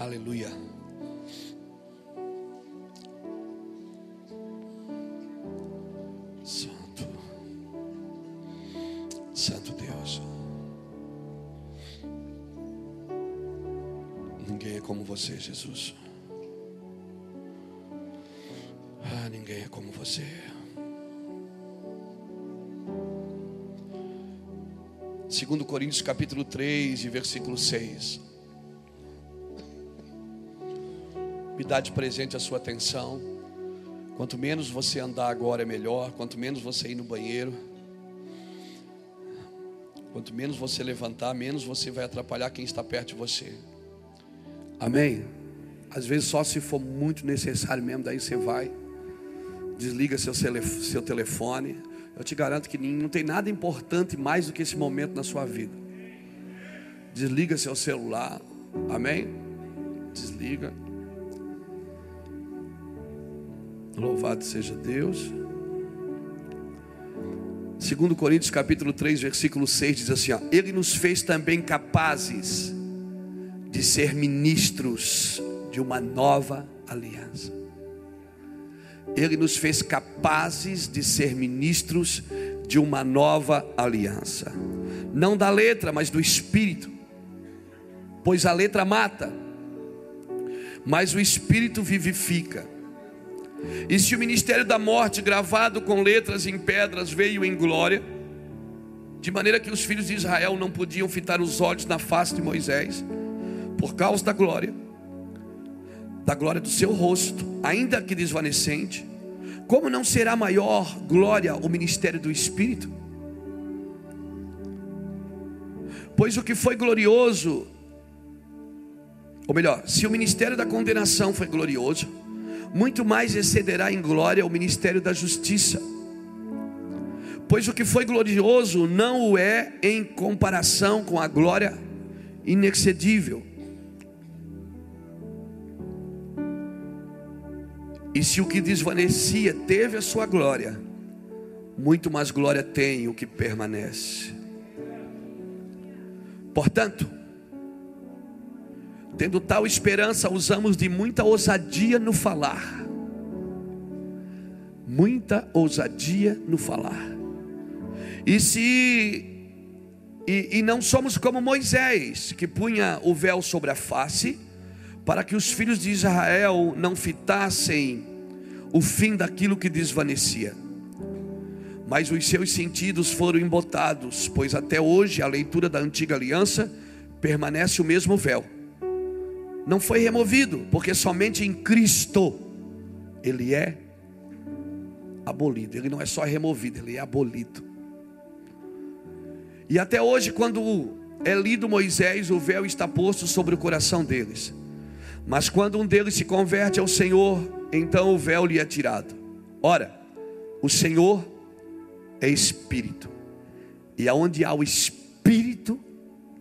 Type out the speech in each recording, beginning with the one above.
Aleluia. Santo. Santo Deus. Ninguém é como você, Jesus. Ah, ninguém é como você. Segundo Coríntios capítulo 3 e versículo 6. Me dá de presente a sua atenção. Quanto menos você andar agora é melhor, quanto menos você ir no banheiro, quanto menos você levantar, menos você vai atrapalhar quem está perto de você. Amém? Às vezes só se for muito necessário mesmo, daí você vai, desliga seu, seu telefone. Eu te garanto que não tem nada importante mais do que esse momento na sua vida. Desliga seu celular, amém? Desliga. Louvado seja Deus. Segundo Coríntios capítulo 3, versículo 6 diz assim, ó, ele nos fez também capazes de ser ministros de uma nova aliança. Ele nos fez capazes de ser ministros de uma nova aliança. Não da letra, mas do espírito. Pois a letra mata, mas o espírito vivifica. E se o ministério da morte, gravado com letras em pedras, veio em glória, de maneira que os filhos de Israel não podiam fitar os olhos na face de Moisés, por causa da glória, da glória do seu rosto, ainda que desvanecente, como não será maior glória o ministério do Espírito? Pois o que foi glorioso, ou melhor, se o ministério da condenação foi glorioso, muito mais excederá em glória o ministério da justiça. Pois o que foi glorioso não o é em comparação com a glória inexcedível. E se o que desvanecia teve a sua glória, muito mais glória tem o que permanece. Portanto, Tendo tal esperança, usamos de muita ousadia no falar. Muita ousadia no falar. E se e, e, não somos como Moisés, que punha o véu sobre a face, para que os filhos de Israel não fitassem o fim daquilo que desvanecia. Mas os seus sentidos foram embotados, pois até hoje a leitura da antiga aliança permanece o mesmo véu não foi removido, porque somente em Cristo ele é abolido. Ele não é só removido, ele é abolido. E até hoje, quando é lido Moisés, o véu está posto sobre o coração deles. Mas quando um deles se converte ao Senhor, então o véu lhe é tirado. Ora, o Senhor é Espírito, e aonde há o Espírito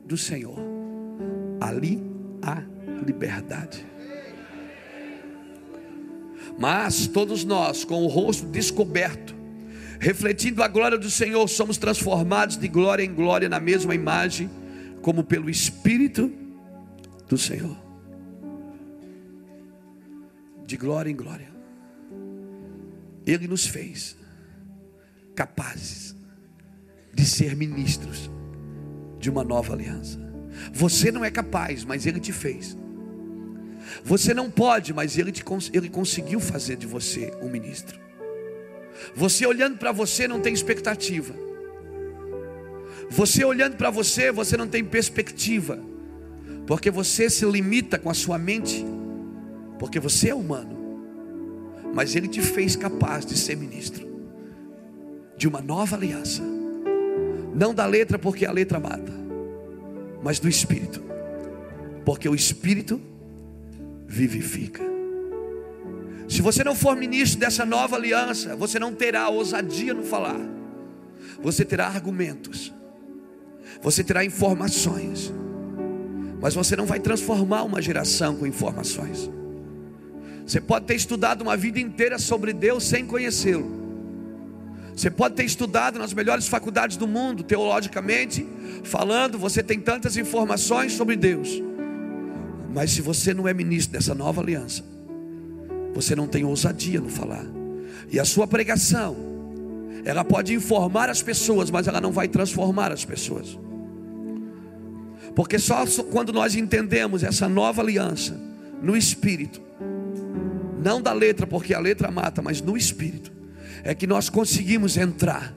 do Senhor, ali há liberdade. Mas todos nós, com o rosto descoberto, refletindo a glória do Senhor, somos transformados de glória em glória na mesma imagem, como pelo Espírito do Senhor. De glória em glória. Ele nos fez capazes de ser ministros de uma nova aliança. Você não é capaz, mas Ele te fez. Você não pode, mas ele, te, ele conseguiu fazer de você um ministro. Você olhando para você não tem expectativa. Você olhando para você, você não tem perspectiva. Porque você se limita com a sua mente. Porque você é humano. Mas ele te fez capaz de ser ministro de uma nova aliança. Não da letra, porque a letra mata, mas do espírito. Porque o espírito vivifica. Se você não for ministro dessa nova aliança, você não terá ousadia no falar, você terá argumentos, você terá informações, mas você não vai transformar uma geração com informações. Você pode ter estudado uma vida inteira sobre Deus sem conhecê-lo. Você pode ter estudado nas melhores faculdades do mundo, teologicamente falando, você tem tantas informações sobre Deus Mas se você não é ministro dessa nova aliança, você não tem ousadia no falar. E a sua pregação, ela pode informar as pessoas, mas ela não vai transformar as pessoas. Porque só quando nós entendemos essa nova aliança no espírito, não da letra, porque a letra mata, mas no espírito, é que nós conseguimos entrar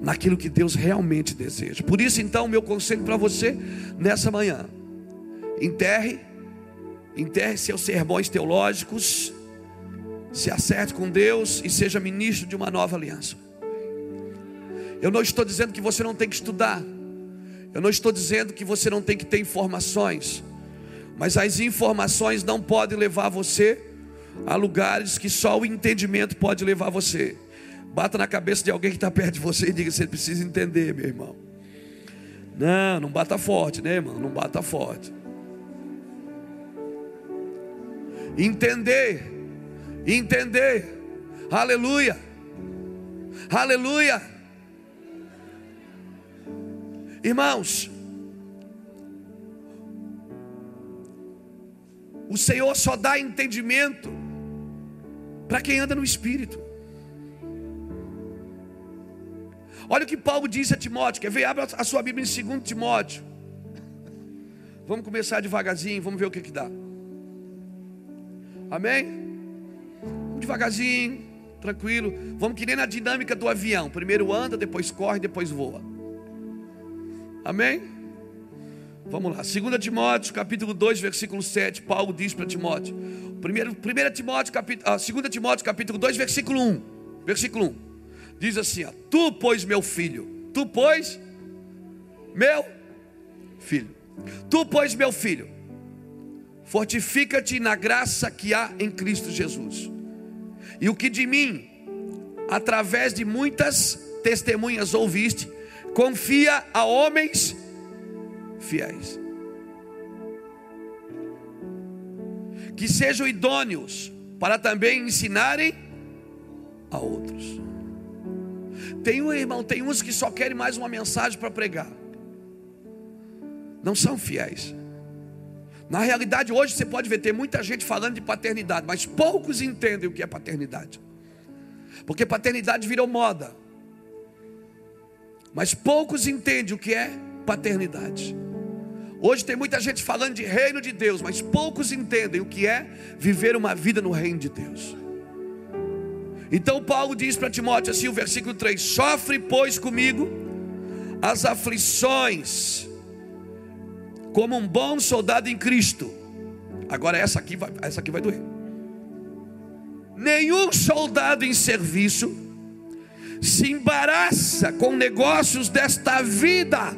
naquilo que Deus realmente deseja. Por isso, então, meu conselho para você nessa manhã: enterre, enterre seus sermões teológicos, se acerte com Deus e seja ministro de uma nova aliança. Eu não estou dizendo que você não tem que estudar, eu não estou dizendo que você não tem que ter informações, mas as informações não podem levar você a lugares que só o entendimento pode levar você. Bata na cabeça de alguém que está perto de você e diga: você precisa entender, meu irmão. Não, não bata forte, né, irmão? Não bata forte. Entender, entender, aleluia, aleluia. Irmãos, o Senhor só dá entendimento para quem anda no Espírito. Olha o que Paulo disse a Timóteo. Quer ver? Abra a sua Bíblia em 2 Timóteo. Vamos começar devagarzinho, vamos ver o que, que dá. Amém? Devagarzinho, tranquilo. Vamos que nem na dinâmica do avião. Primeiro anda, depois corre, depois voa. Amém? Vamos lá. 2 Timóteo, capítulo 2, versículo 7. Paulo diz para Timóteo. Primeiro, 1 Timóteo, capítulo, ah, 2 Timóteo, capítulo 2, versículo 1. Versículo 1. Diz assim: ó, Tu, pois, meu filho, tu, pois, meu filho, tu, pois, meu filho, fortifica-te na graça que há em Cristo Jesus, e o que de mim, através de muitas testemunhas ouviste, confia a homens fiéis, que sejam idôneos para também ensinarem a outros. Tem um irmão, tem uns que só querem mais uma mensagem para pregar. Não são fiéis. Na realidade, hoje você pode ver, tem muita gente falando de paternidade, mas poucos entendem o que é paternidade. Porque paternidade virou moda. Mas poucos entendem o que é paternidade. Hoje tem muita gente falando de reino de Deus, mas poucos entendem o que é viver uma vida no reino de Deus. Então Paulo diz para Timóteo assim, o versículo 3: Sofre, pois, comigo as aflições, como um bom soldado em Cristo. Agora essa aqui vai, essa aqui vai doer. Nenhum soldado em serviço se embaraça com negócios desta vida.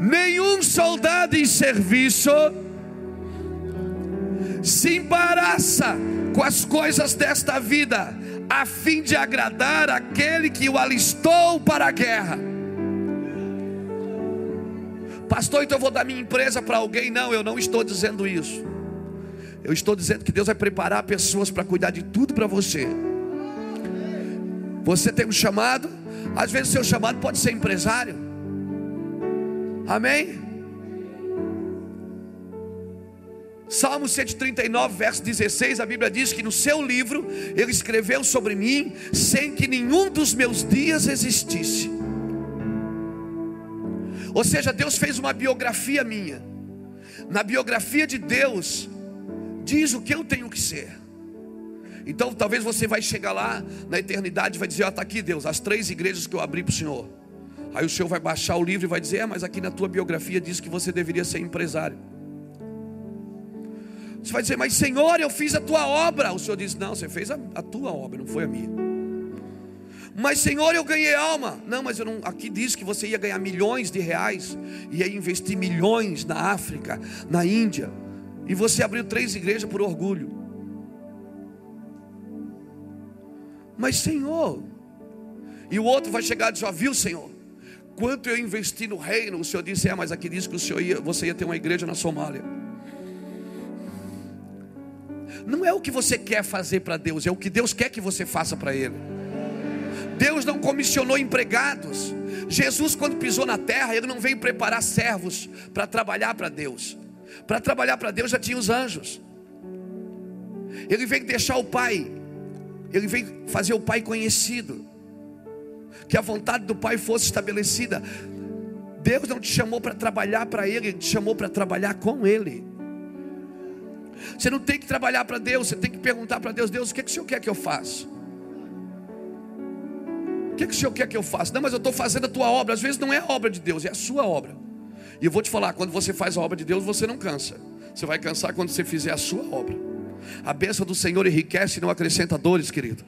Nenhum soldado em serviço se embaraça com as coisas desta vida, a fim de agradar aquele que o alistou para a guerra. Pastor, então eu vou dar minha empresa para alguém? Não, eu não estou dizendo isso. Eu estou dizendo que Deus vai preparar pessoas para cuidar de tudo para você. Você tem um chamado, às vezes seu chamado pode ser empresário. Amém? Salmo 139, verso 16, a Bíblia diz que no seu livro ele escreveu sobre mim sem que nenhum dos meus dias existisse. Ou seja, Deus fez uma biografia minha. Na biografia de Deus diz o que eu tenho que ser. Então talvez você vai chegar lá na eternidade e vai dizer: "Ó, oh, tá aqui Deus, as três igrejas que eu abri para o Senhor". Aí o Senhor vai baixar o livro e vai dizer: "É, mas aqui na tua biografia diz que você deveria ser empresário". Você vai dizer, mas Senhor, eu fiz a tua obra. O Senhor diz, não, você fez a, a tua obra, não foi a minha. Mas Senhor, eu ganhei alma. Não, mas não, aqui diz que você ia ganhar milhões de reais, ia investir milhões na África, na Índia. E você abriu três igrejas por orgulho. Mas Senhor, e o outro vai chegar e dizer, viu Senhor, quanto eu investi no reino? O Senhor disse, é, mas aqui diz que o Senhor ia, você ia ter uma igreja na Somália. Não é o que você quer fazer para Deus, é o que Deus quer que você faça para Ele. Deus não comissionou empregados. Jesus, quando pisou na terra, ele não veio preparar servos para trabalhar para Deus. Para trabalhar para Deus já tinha os anjos. Ele veio deixar o Pai, ele veio fazer o Pai conhecido, que a vontade do Pai fosse estabelecida. Deus não te chamou para trabalhar para Ele, Ele te chamou para trabalhar com Ele. Você não tem que trabalhar para Deus, você tem que perguntar para Deus: Deus, o que, é que o Senhor quer que eu faça? O que, é que o Senhor quer que eu faça? Não, mas eu estou fazendo a tua obra. Às vezes não é a obra de Deus, é a sua obra. E eu vou te falar: quando você faz a obra de Deus, você não cansa. Você vai cansar quando você fizer a sua obra. A bênção do Senhor enriquece e não acrescenta dores, querido.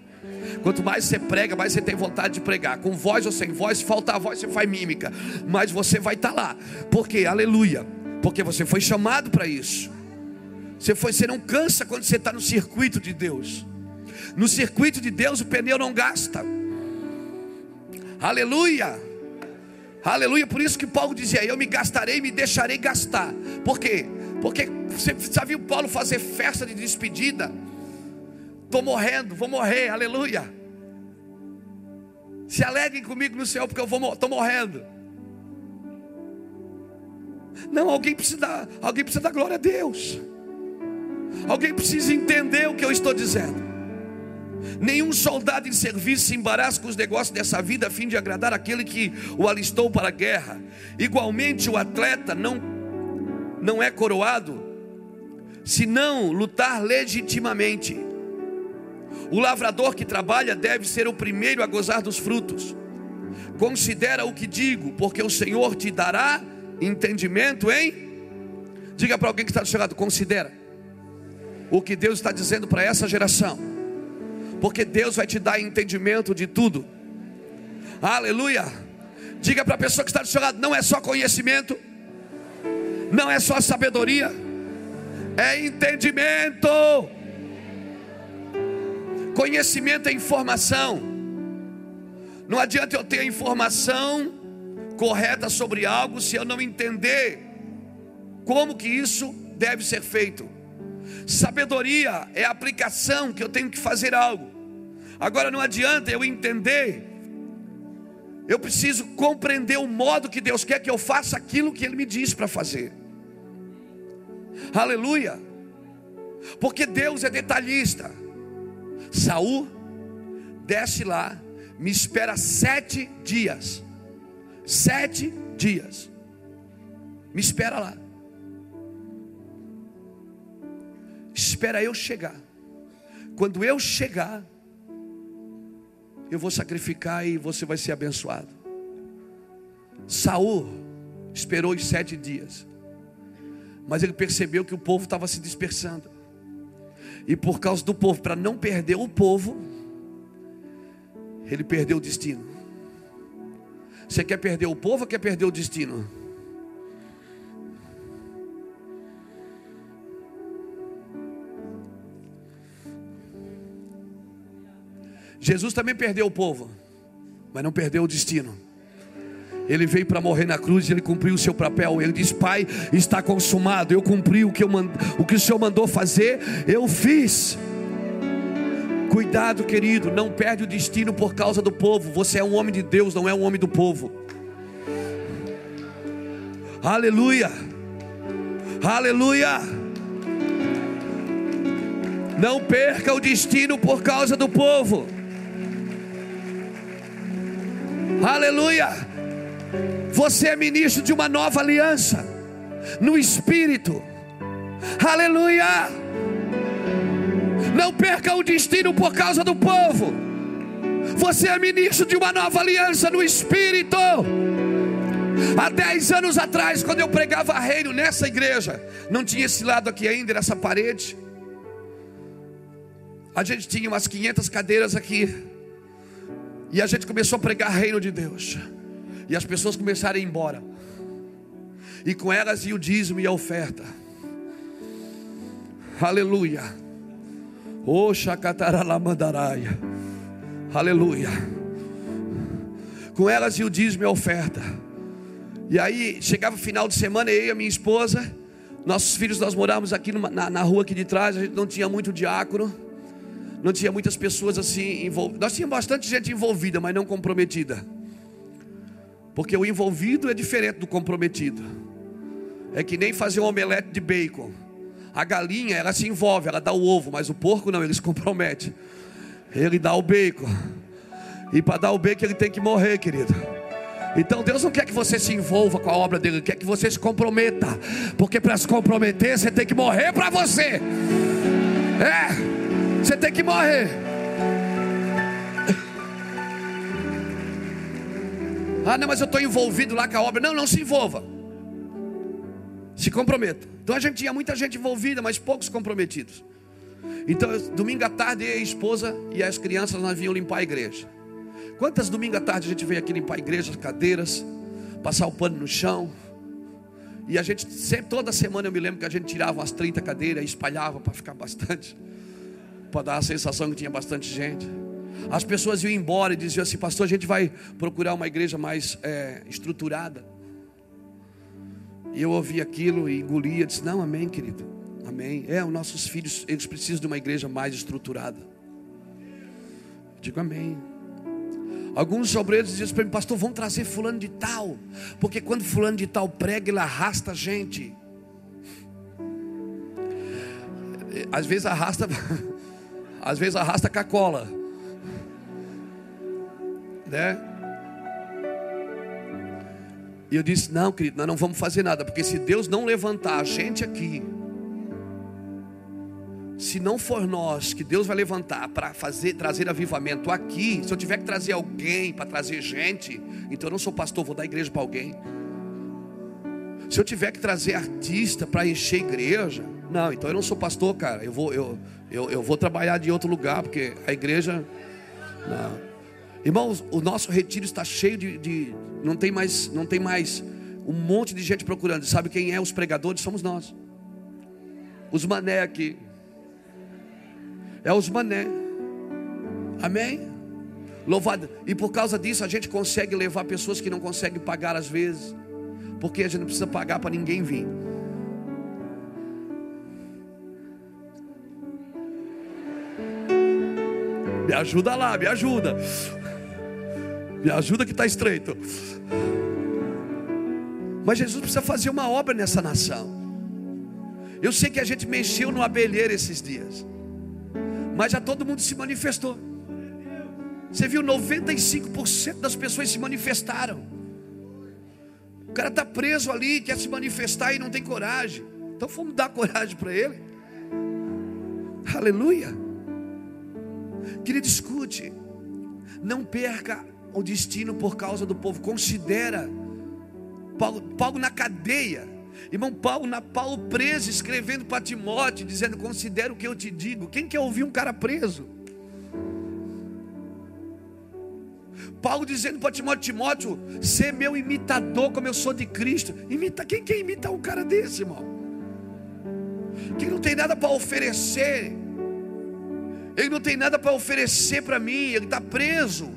Quanto mais você prega, mais você tem vontade de pregar. Com voz ou sem voz, falta a voz, você faz mímica. Mas você vai estar tá lá. Porque, aleluia. Porque você foi chamado para isso. Você, foi, você não cansa quando você está no circuito de Deus. No circuito de Deus o pneu não gasta. Aleluia. Aleluia. Por isso que Paulo dizia: Eu me gastarei e me deixarei gastar. Por quê? Porque você já viu Paulo fazer festa de despedida? Estou morrendo, vou morrer, aleluia. Se alegrem comigo no céu, porque eu estou morrendo. Não, alguém precisa, alguém precisa dar glória a Deus. Alguém precisa entender o que eu estou dizendo. Nenhum soldado em serviço se embaraça com os negócios dessa vida a fim de agradar aquele que o alistou para a guerra. Igualmente, o atleta não, não é coroado se não lutar legitimamente. O lavrador que trabalha deve ser o primeiro a gozar dos frutos. Considera o que digo, porque o Senhor te dará entendimento, hein? Diga para alguém que está do seu lado, considera o que Deus está dizendo para essa geração, porque Deus vai te dar entendimento de tudo. Aleluia. Diga para a pessoa que está do seu lado: não é só conhecimento, não é só sabedoria, é entendimento. Conhecimento é informação. Não adianta eu ter a informação correta sobre algo se eu não entender como que isso deve ser feito. Sabedoria é a aplicação que eu tenho que fazer algo. Agora não adianta eu entender. Eu preciso compreender o modo que Deus quer que eu faça aquilo que Ele me diz para fazer. Aleluia. Porque Deus é detalhista. Saul desce lá, me espera sete dias. Sete dias. Me espera lá. Espera eu chegar. Quando eu chegar, eu vou sacrificar e você vai ser abençoado. Saul esperou os sete dias, mas ele percebeu que o povo estava se dispersando. E por causa do povo, para não perder o povo, ele perdeu o destino. Você quer perder o povo ou quer perder o destino? Jesus também perdeu o povo, mas não perdeu o destino. Ele veio para morrer na cruz ele cumpriu o seu papel. Ele diz: Pai, está consumado. Eu cumpri o que, eu mand... o que o Senhor mandou fazer, eu fiz. Cuidado, querido, não perde o destino por causa do povo. Você é um homem de Deus, não é um homem do povo. Aleluia, aleluia. Não perca o destino por causa do povo. Aleluia. Você é ministro de uma nova aliança no espírito. Aleluia. Não perca o destino por causa do povo. Você é ministro de uma nova aliança no espírito. Há dez anos atrás, quando eu pregava reino nessa igreja, não tinha esse lado aqui ainda, nessa parede. A gente tinha umas 500 cadeiras aqui. E a gente começou a pregar reino de Deus. E as pessoas começaram a ir embora. E com elas ia o dízimo e a oferta. Aleluia. Oxacataralamandaraya. Aleluia. Com elas ia o dízimo e a oferta. E aí chegava o final de semana, eu e a minha esposa, nossos filhos, nós morávamos aqui numa, na, na rua aqui de trás, a gente não tinha muito diácono. Não tinha muitas pessoas assim envolvidas. Nós tínhamos bastante gente envolvida, mas não comprometida. Porque o envolvido é diferente do comprometido. É que nem fazer um omelete de bacon. A galinha, ela se envolve, ela dá o ovo, mas o porco não, ele se compromete. Ele dá o bacon. E para dar o bacon ele tem que morrer, querido. Então Deus não quer que você se envolva com a obra dele, Ele quer que você se comprometa. Porque para se comprometer, você tem que morrer para você. É, você tem que morrer. Ah, não, mas eu estou envolvido lá com a obra. Não, não se envolva. Se comprometa. Então a gente tinha muita gente envolvida, mas poucos comprometidos. Então, domingo à tarde, a esposa e as crianças nós vinham limpar a igreja. Quantas domingo à tarde a gente veio aqui limpar a igreja, as cadeiras, passar o pano no chão. E a gente, sempre, toda semana eu me lembro que a gente tirava umas 30 cadeiras e espalhava para ficar bastante. Para dar a sensação que tinha bastante gente. As pessoas iam embora e diziam assim, pastor, a gente vai procurar uma igreja mais é, estruturada. E eu ouvi aquilo e engolia, disse, não, amém, querido. Amém. É, os nossos filhos, eles precisam de uma igreja mais estruturada. Digo amém. Alguns obreiros diziam para mim, pastor, vamos trazer fulano de tal. Porque quando fulano de tal prega, ele arrasta a gente. Às vezes arrasta, às vezes arrasta com a cola. Né? E eu disse: Não, querido, nós não vamos fazer nada, porque se Deus não levantar a gente aqui, se não for nós que Deus vai levantar para fazer trazer avivamento aqui, se eu tiver que trazer alguém para trazer gente, então eu não sou pastor, vou dar igreja para alguém. Se eu tiver que trazer artista para encher igreja, não, então eu não sou pastor, cara. Eu vou, eu, eu, eu vou trabalhar de outro lugar, porque a igreja. Não. Irmãos, o nosso retiro está cheio de, de. não, tem mais, não tem mais um monte de gente procurando. Sabe quem é os pregadores? Somos nós. Os mané aqui é os mané. Amém? Louvado. E por causa disso a gente consegue levar pessoas que não conseguem pagar às vezes, porque a gente não precisa pagar para ninguém vir. Me ajuda lá, me ajuda. Me ajuda que está estreito. Mas Jesus precisa fazer uma obra nessa nação. Eu sei que a gente mexeu no abelheiro esses dias. Mas já todo mundo se manifestou. Você viu, 95% das pessoas se manifestaram. O cara está preso ali, quer se manifestar e não tem coragem. Então vamos dar coragem para ele. Aleluia. Querido, escute. Não perca o destino por causa do povo. Considera Paulo, Paulo na cadeia. Irmão Paulo, na Paulo preso, escrevendo para Timóteo, dizendo: Considera o que eu te digo. Quem quer ouvir um cara preso? Paulo dizendo para Timóteo: Timóteo, ser meu imitador, como eu sou de Cristo. Imita, quem quer imitar um cara desse, irmão? Que não tem nada para oferecer. Ele não tem nada para oferecer para mim. Ele está preso,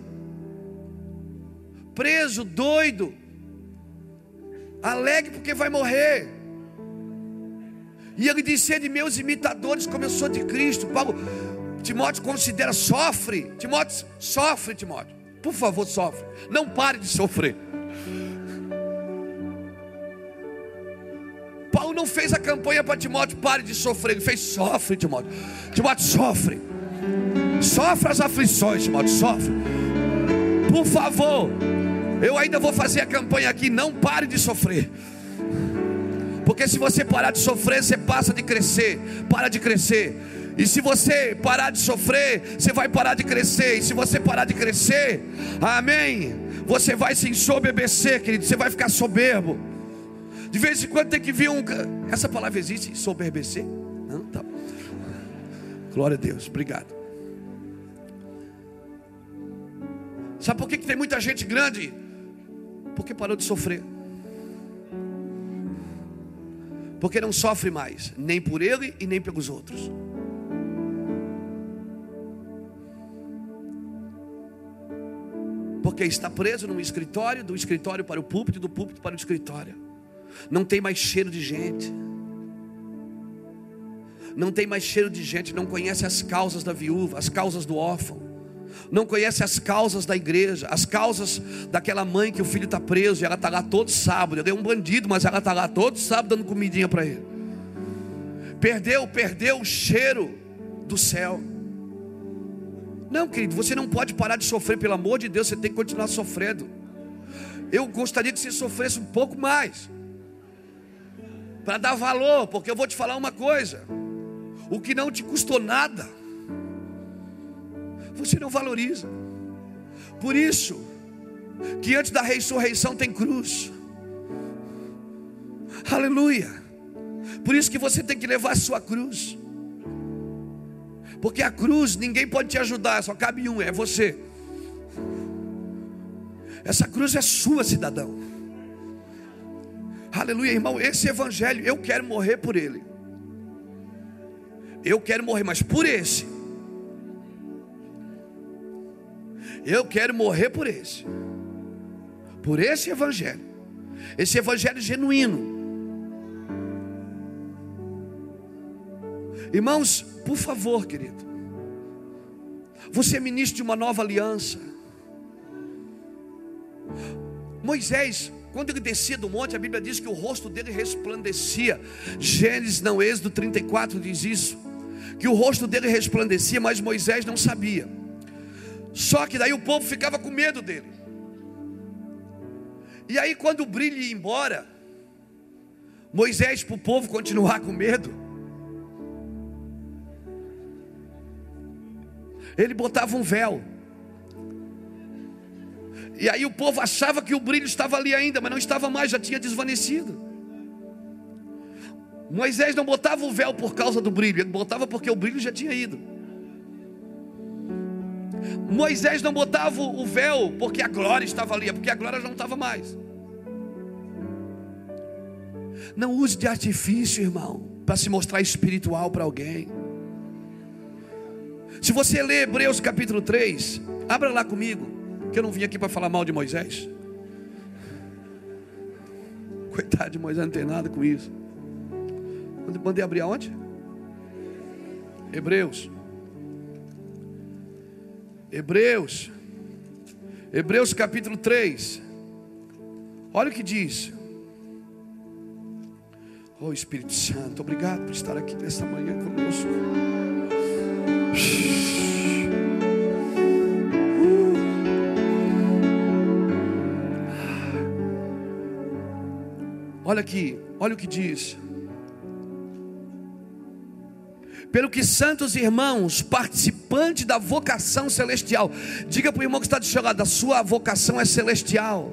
preso, doido alegre porque vai morrer. E ele disse: de meus imitadores, como eu sou de Cristo. Paulo, Timóteo considera, sofre. Timóteo, sofre, Timóteo. Por favor, sofre. Não pare de sofrer. Paulo não fez a campanha para Timóteo, pare de sofrer. Ele fez, sofre, Timóteo. Timóteo, sofre. Sofre as aflições, Timóteo, sofre. Por favor. Eu ainda vou fazer a campanha aqui. Não pare de sofrer. Porque se você parar de sofrer, você passa de crescer. Para de crescer. E se você parar de sofrer, você vai parar de crescer. E se você parar de crescer, amém. Você vai se ensoberbecer, querido. Você vai ficar soberbo. De vez em quando tem que vir um. Essa palavra existe? Soberbecer? Não? Tá. Glória a Deus. Obrigado. Sabe por que, que tem muita gente grande porque parou de sofrer. Porque não sofre mais, nem por ele e nem pelos outros. Porque está preso num escritório, do escritório para o púlpito, do púlpito para o escritório. Não tem mais cheiro de gente. não tem mais cheiro de gente, não conhece as causas da viúva, as causas do órfão, não conhece as causas da igreja, as causas daquela mãe que o filho está preso e ela está lá todo sábado. Ele é um bandido, mas ela está lá todo sábado dando comidinha para ele. Perdeu, perdeu o cheiro do céu. Não, querido, você não pode parar de sofrer, pelo amor de Deus, você tem que continuar sofrendo. Eu gostaria que você sofresse um pouco mais, para dar valor, porque eu vou te falar uma coisa: o que não te custou nada, você não valoriza. Por isso, que antes da ressurreição tem cruz. Aleluia. Por isso que você tem que levar a sua cruz. Porque a cruz ninguém pode te ajudar, só cabe um, é você. Essa cruz é sua, cidadão. Aleluia, irmão. Esse evangelho, eu quero morrer por ele. Eu quero morrer, mas por esse. Eu quero morrer por esse. Por esse evangelho. Esse evangelho genuíno. Irmãos, por favor, querido. Você é ministro de uma nova aliança. Moisés, quando ele descia do monte, a Bíblia diz que o rosto dele resplandecia. Gênesis, não, Êxodo 34 diz isso. Que o rosto dele resplandecia, mas Moisés não sabia. Só que daí o povo ficava com medo dele. E aí, quando o brilho ia embora, Moisés, para o povo continuar com medo, ele botava um véu. E aí o povo achava que o brilho estava ali ainda, mas não estava mais, já tinha desvanecido. Moisés não botava o véu por causa do brilho, ele botava porque o brilho já tinha ido. Moisés não botava o véu porque a glória estava ali, é porque a glória já não estava mais. Não use de artifício, irmão, para se mostrar espiritual para alguém. Se você ler Hebreus capítulo 3, abra lá comigo, que eu não vim aqui para falar mal de Moisés. Coitado de Moisés, não tem nada com isso. Mandei abrir aonde? Hebreus. Hebreus. Hebreus capítulo 3. Olha o que diz. Oh Espírito Santo, obrigado por estar aqui nesta manhã conosco. Olha aqui, olha o que diz. Pelo que santos irmãos, participantes da vocação celestial, diga para o irmão que está de lado: a sua vocação é celestial.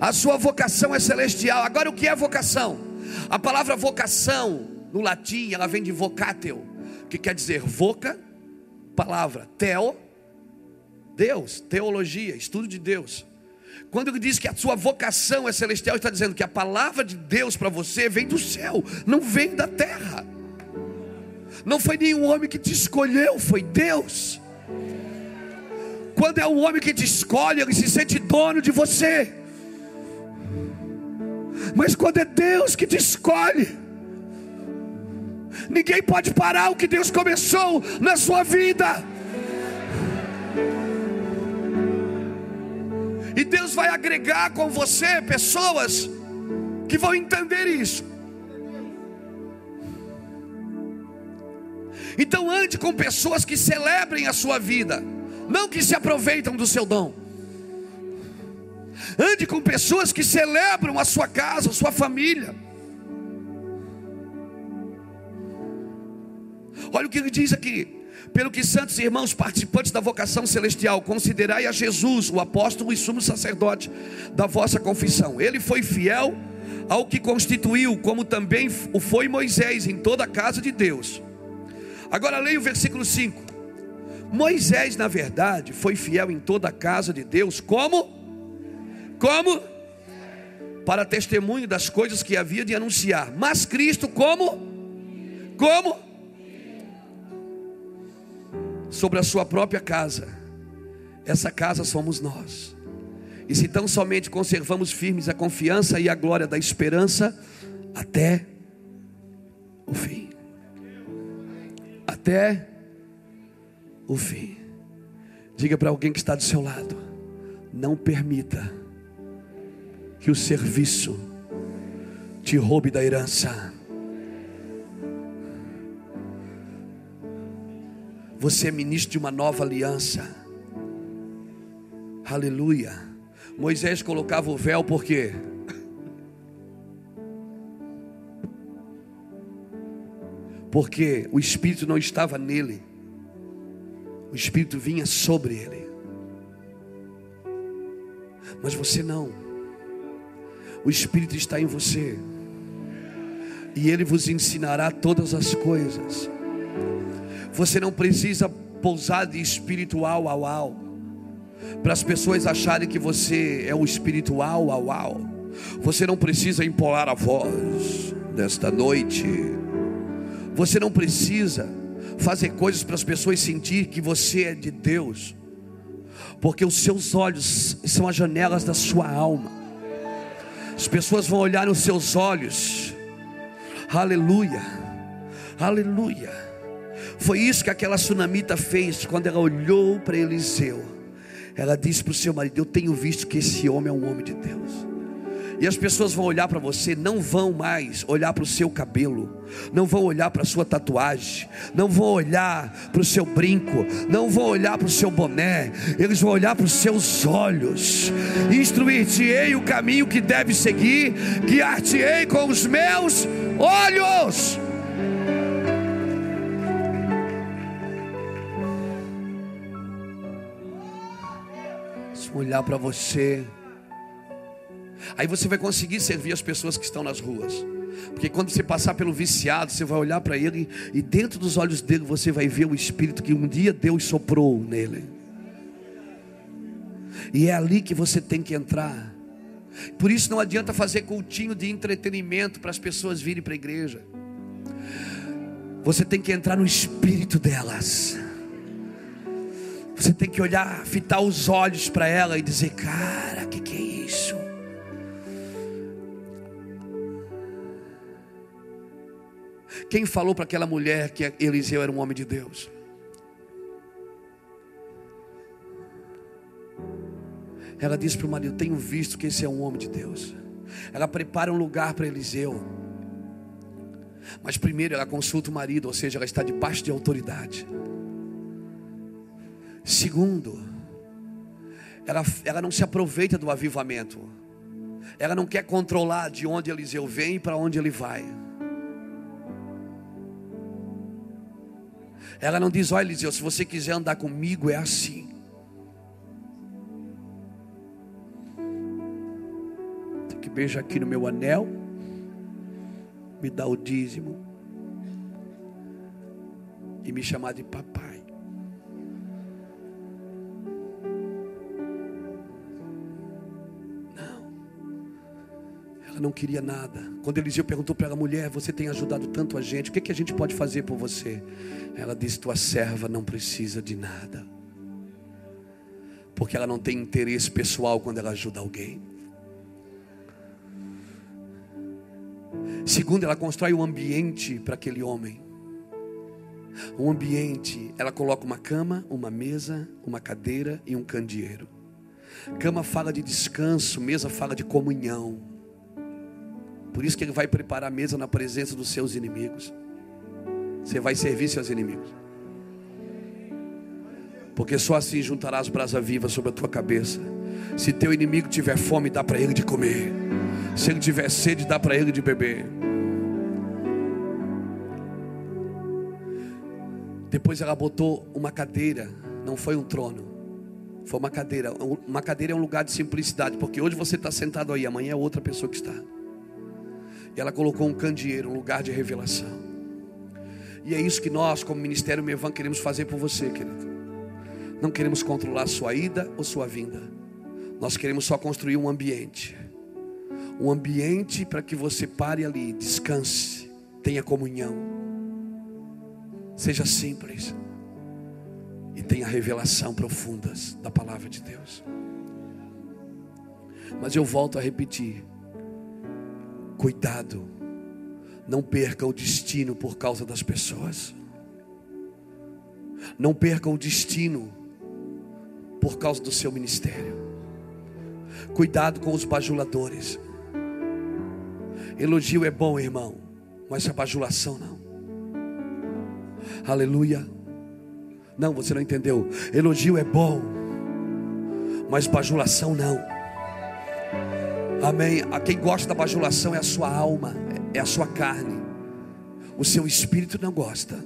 A sua vocação é celestial. Agora, o que é vocação? A palavra vocação, no latim, ela vem de vocatel, que quer dizer voca, palavra, teo, Deus, teologia, estudo de Deus. Quando ele diz que a sua vocação é celestial, está dizendo que a palavra de Deus para você vem do céu, não vem da terra. Não foi nenhum homem que te escolheu, foi Deus. Quando é um homem que te escolhe, ele se sente dono de você. Mas quando é Deus que te escolhe, ninguém pode parar o que Deus começou na sua vida. E Deus vai agregar com você pessoas que vão entender isso. Então ande com pessoas que celebrem a sua vida, não que se aproveitam do seu dom. Ande com pessoas que celebram a sua casa, a sua família. Olha o que ele diz aqui: pelo que, santos irmãos, participantes da vocação celestial, considerai a Jesus, o apóstolo e sumo sacerdote da vossa confissão. Ele foi fiel ao que constituiu, como também o foi Moisés em toda a casa de Deus. Agora leia o versículo 5. Moisés, na verdade, foi fiel em toda a casa de Deus, como? Como? Para testemunho das coisas que havia de anunciar. Mas Cristo, como? Como? Sobre a sua própria casa. Essa casa somos nós. E se tão somente conservamos firmes a confiança e a glória da esperança até o fim. Até o fim. Diga para alguém que está do seu lado: não permita que o serviço te roube da herança. Você é ministro de uma nova aliança. Aleluia. Moisés colocava o véu por quê? Porque o Espírito não estava nele, o Espírito vinha sobre ele. Mas você não, o Espírito está em você, e ele vos ensinará todas as coisas. Você não precisa pousar de espiritual ao ao, para as pessoas acharem que você é o espiritual ao ao. Você não precisa empolar a voz nesta noite. Você não precisa fazer coisas para as pessoas sentir que você é de Deus, porque os seus olhos são as janelas da sua alma. As pessoas vão olhar nos seus olhos. Aleluia. Aleluia. Foi isso que aquela sunamita fez quando ela olhou para Eliseu. Ela disse para o seu marido: Eu tenho visto que esse homem é um homem de Deus. E as pessoas vão olhar para você, não vão mais olhar para o seu cabelo, não vão olhar para a sua tatuagem, não vão olhar para o seu brinco, não vão olhar para o seu boné, eles vão olhar para os seus olhos. Instruir-te-ei o caminho que deve seguir, guiar-te-ei com os meus olhos. Olhar para você. Aí você vai conseguir servir as pessoas que estão nas ruas. Porque quando você passar pelo viciado, você vai olhar para ele e dentro dos olhos dele você vai ver o espírito que um dia Deus soprou nele. E é ali que você tem que entrar. Por isso não adianta fazer cultinho de entretenimento para as pessoas virem para a igreja. Você tem que entrar no espírito delas. Você tem que olhar, fitar os olhos para ela e dizer: Cara, o que, que é isso? Quem falou para aquela mulher que Eliseu era um homem de Deus? Ela disse para o marido: Tenho visto que esse é um homem de Deus. Ela prepara um lugar para Eliseu. Mas primeiro ela consulta o marido, ou seja, ela está debaixo de autoridade. Segundo, ela, ela não se aproveita do avivamento. Ela não quer controlar de onde Eliseu vem e para onde ele vai. Ela não diz: Olha, Eliseu, se você quiser andar comigo, é assim. Tem que beijar aqui no meu anel, me dar o dízimo e me chamar de papai. Ela não queria nada. Quando Eliseu perguntou para ela, mulher, você tem ajudado tanto a gente, o que, que a gente pode fazer por você? Ela disse: Tua serva não precisa de nada. Porque ela não tem interesse pessoal quando ela ajuda alguém. Segundo, ela constrói um ambiente para aquele homem. Um ambiente, ela coloca uma cama, uma mesa, uma cadeira e um candeeiro. Cama fala de descanso, mesa fala de comunhão. Por isso que ele vai preparar a mesa na presença dos seus inimigos. Você vai servir seus inimigos. Porque só assim juntarás brasa viva sobre a tua cabeça. Se teu inimigo tiver fome, dá para ele de comer. Se ele tiver sede, dá para ele de beber. Depois ela botou uma cadeira, não foi um trono. Foi uma cadeira. Uma cadeira é um lugar de simplicidade, porque hoje você está sentado aí, amanhã é outra pessoa que está. E ela colocou um candeeiro, um lugar de revelação. E é isso que nós, como Ministério Mevan, queremos fazer por você, querido. Não queremos controlar sua ida ou sua vinda. Nós queremos só construir um ambiente. Um ambiente para que você pare ali, descanse, tenha comunhão. Seja simples. E tenha revelação profundas da palavra de Deus. Mas eu volto a repetir. Cuidado, Não perca o destino por causa das pessoas. Não perca o destino por causa do seu ministério. Cuidado com os bajuladores. Elogio é bom, irmão, mas a bajulação não. Aleluia. Não, você não entendeu. Elogio é bom, mas bajulação não. Amém. A quem gosta da bajulação é a sua alma, é a sua carne. O seu espírito não gosta.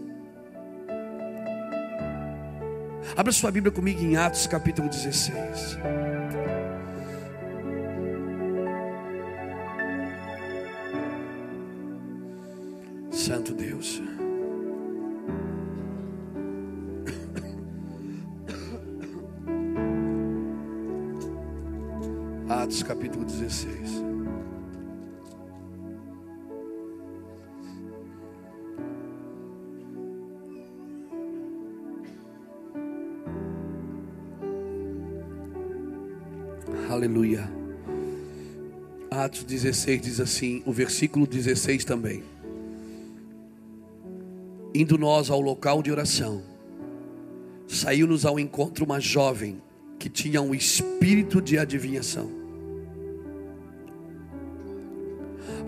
Abra sua Bíblia comigo em Atos capítulo 16. Santo Deus. Atos capítulo 16. Aleluia. Atos 16 diz assim, o versículo 16 também. Indo nós ao local de oração, saiu-nos ao encontro uma jovem que tinha um espírito de adivinhação,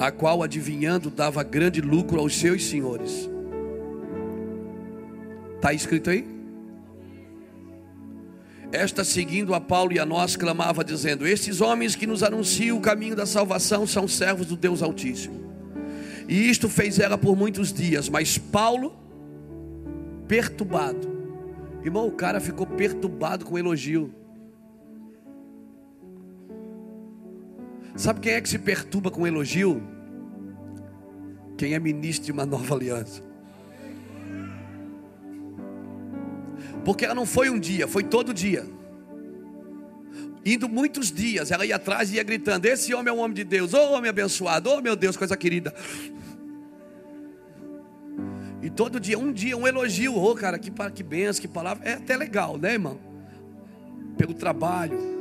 a qual adivinhando dava grande lucro aos seus senhores. Está escrito aí? Esta, seguindo a Paulo e a nós, clamava, dizendo: Estes homens que nos anunciam o caminho da salvação são servos do Deus Altíssimo. E isto fez ela por muitos dias, mas Paulo, perturbado, irmão, o cara ficou perturbado com o elogio. Sabe quem é que se perturba com elogio? Quem é ministro de uma nova aliança. Porque ela não foi um dia, foi todo dia. Indo muitos dias, ela ia atrás e ia gritando: Esse homem é um homem de Deus, oh homem abençoado, oh meu Deus, coisa querida. E todo dia, um dia, um elogio, oh cara, que, que benção, que palavra. É até legal, né, irmão? Pelo trabalho,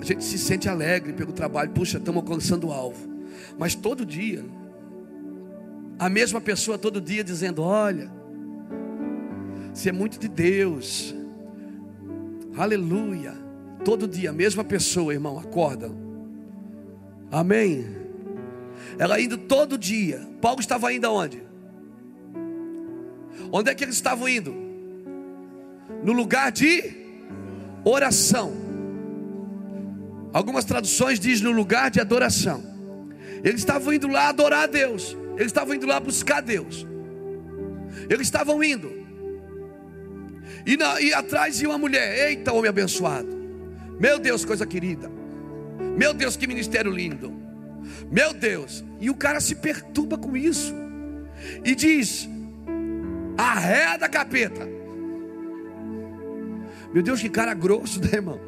a gente se sente alegre pelo trabalho, puxa, estamos alcançando o alvo. Mas todo dia, a mesma pessoa todo dia dizendo: Olha, você é muito de Deus. Aleluia. Todo dia, a mesma pessoa, irmão, acorda. Amém. Ela indo todo dia. Paulo estava indo aonde? Onde é que eles estavam indo? No lugar de oração. Algumas traduções dizem no lugar de adoração. Eles estavam indo lá adorar a Deus. Eles estavam indo lá buscar Deus. Eles estavam indo. E, na, e atrás ia uma mulher, eita, homem abençoado. Meu Deus, coisa querida. Meu Deus, que ministério lindo. Meu Deus. E o cara se perturba com isso. E diz: arreda capeta. Meu Deus, que cara grosso, né, irmão?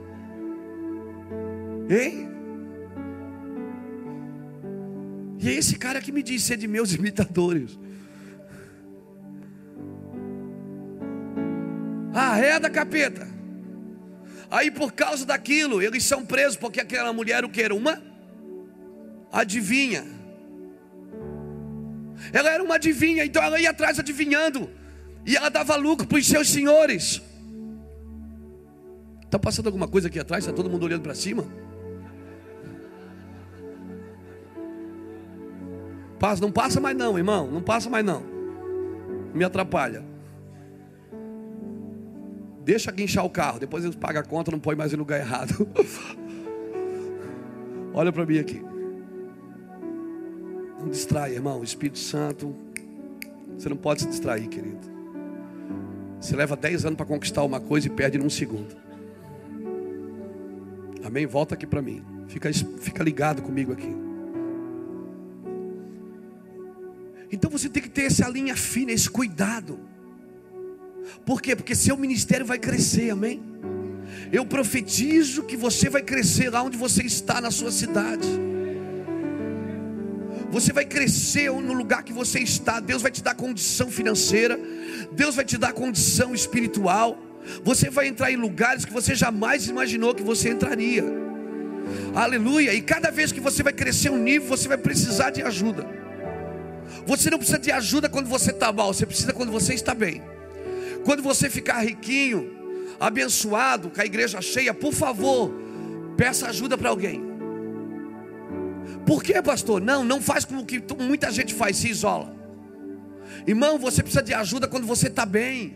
Hein? E é esse cara que me diz ser de meus imitadores. Arreda capeta. Aí por causa daquilo, eles são presos, porque aquela mulher o que era? Uma adivinha. Ela era uma adivinha, então ela ia atrás adivinhando. E ela dava lucro para os seus senhores. Está passando alguma coisa aqui atrás? Está todo mundo olhando para cima? Passa, não passa mais não, irmão. Não passa mais não. Me atrapalha. Deixa guinchar o carro, depois eles pagam a conta, não põe mais em lugar errado. Olha para mim aqui. Não distrai, irmão. O Espírito Santo, você não pode se distrair, querido. Você leva 10 anos para conquistar uma coisa e perde num segundo. Amém? Volta aqui para mim. Fica, fica ligado comigo aqui. Então você tem que ter essa linha fina, esse cuidado. Por quê? Porque seu ministério vai crescer, amém? Eu profetizo que você vai crescer lá onde você está na sua cidade. Você vai crescer no lugar que você está. Deus vai te dar condição financeira. Deus vai te dar condição espiritual. Você vai entrar em lugares que você jamais imaginou que você entraria. Aleluia. E cada vez que você vai crescer um nível, você vai precisar de ajuda. Você não precisa de ajuda quando você está mal, você precisa quando você está bem. Quando você ficar riquinho, abençoado, com a igreja cheia, por favor, peça ajuda para alguém. Por que, pastor? Não, não faz como que muita gente faz, se isola. Irmão, você precisa de ajuda quando você está bem.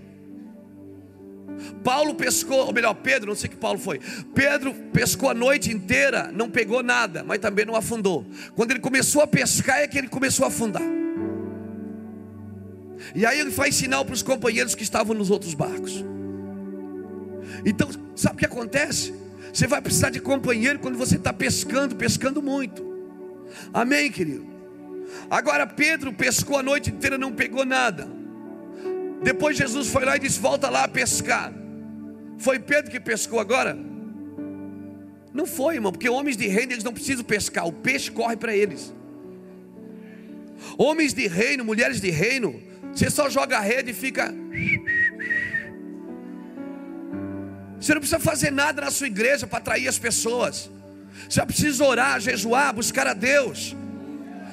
Paulo pescou, ou melhor, Pedro, não sei que Paulo foi. Pedro pescou a noite inteira, não pegou nada, mas também não afundou. Quando ele começou a pescar, é que ele começou a afundar. E aí ele faz sinal para os companheiros que estavam nos outros barcos. Então, sabe o que acontece? Você vai precisar de companheiro quando você está pescando, pescando muito. Amém, querido? Agora Pedro pescou a noite inteira, não pegou nada. Depois Jesus foi lá e disse: Volta lá a pescar. Foi Pedro que pescou agora? Não foi, irmão, porque homens de reino eles não precisam pescar, o peixe corre para eles. Homens de reino, mulheres de reino, você só joga a rede e fica. Você não precisa fazer nada na sua igreja para atrair as pessoas. Você precisa orar, jejuar, buscar a Deus.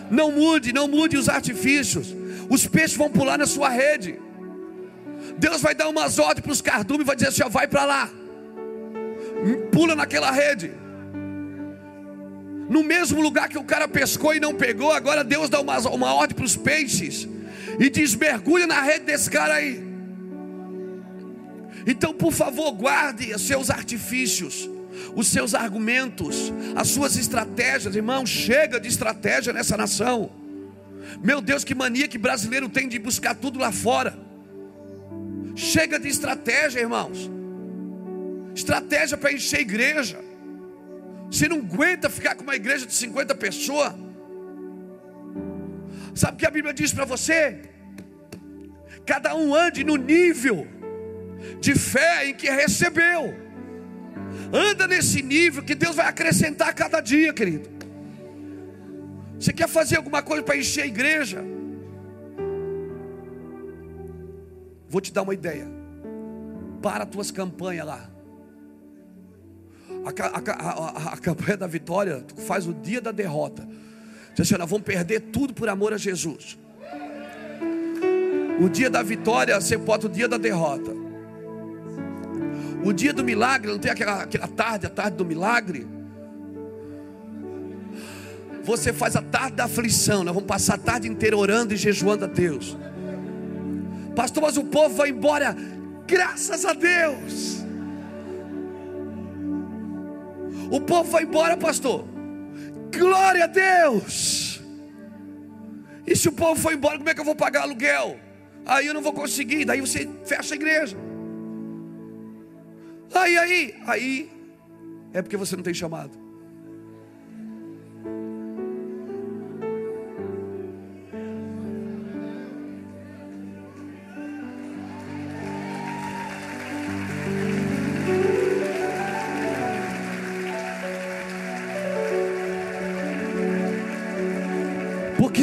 Não mude, não mude os artifícios. Os peixes vão pular na sua rede. Deus vai dar umas ordens para os cardumes e vai dizer assim: ó, vai para lá. Pula naquela rede. No mesmo lugar que o cara pescou e não pegou, agora Deus dá uma, uma ordem para os peixes e diz: na rede desse cara aí. Então, por favor, guarde os seus artifícios, os seus argumentos, as suas estratégias, irmão. Chega de estratégia nessa nação. Meu Deus, que mania que brasileiro tem de buscar tudo lá fora. Chega de estratégia, irmãos. Estratégia para encher igreja. Você não aguenta ficar com uma igreja de 50 pessoas. Sabe o que a Bíblia diz para você? Cada um ande no nível de fé em que recebeu. Anda nesse nível que Deus vai acrescentar a cada dia, querido. Você quer fazer alguma coisa para encher a igreja? Vou te dar uma ideia. Para tuas campanhas lá. A, a, a, a, campanha da vitória, tu faz o dia da derrota. Diz assim: nós vamos perder tudo por amor a Jesus. O dia da vitória, você bota o dia da derrota. O dia do milagre, não tem aquela, aquela tarde, a tarde do milagre. Você faz a tarde da aflição. Nós vamos passar a tarde inteira orando e jejuando a Deus. Pastor, mas o povo vai embora. Graças a Deus. O povo vai embora, pastor. Glória a Deus. E se o povo for embora, como é que eu vou pagar aluguel? Aí eu não vou conseguir. Daí você fecha a igreja. Aí, aí, aí é porque você não tem chamado.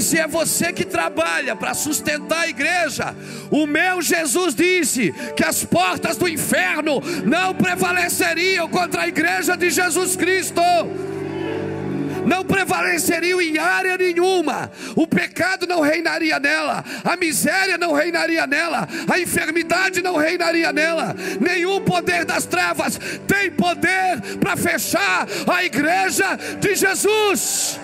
Se é você que trabalha para sustentar a igreja, o meu Jesus disse que as portas do inferno não prevaleceriam contra a igreja de Jesus Cristo. Não prevaleceriam em área nenhuma, o pecado não reinaria nela, a miséria não reinaria nela, a enfermidade não reinaria nela, nenhum poder das trevas tem poder para fechar a igreja de Jesus.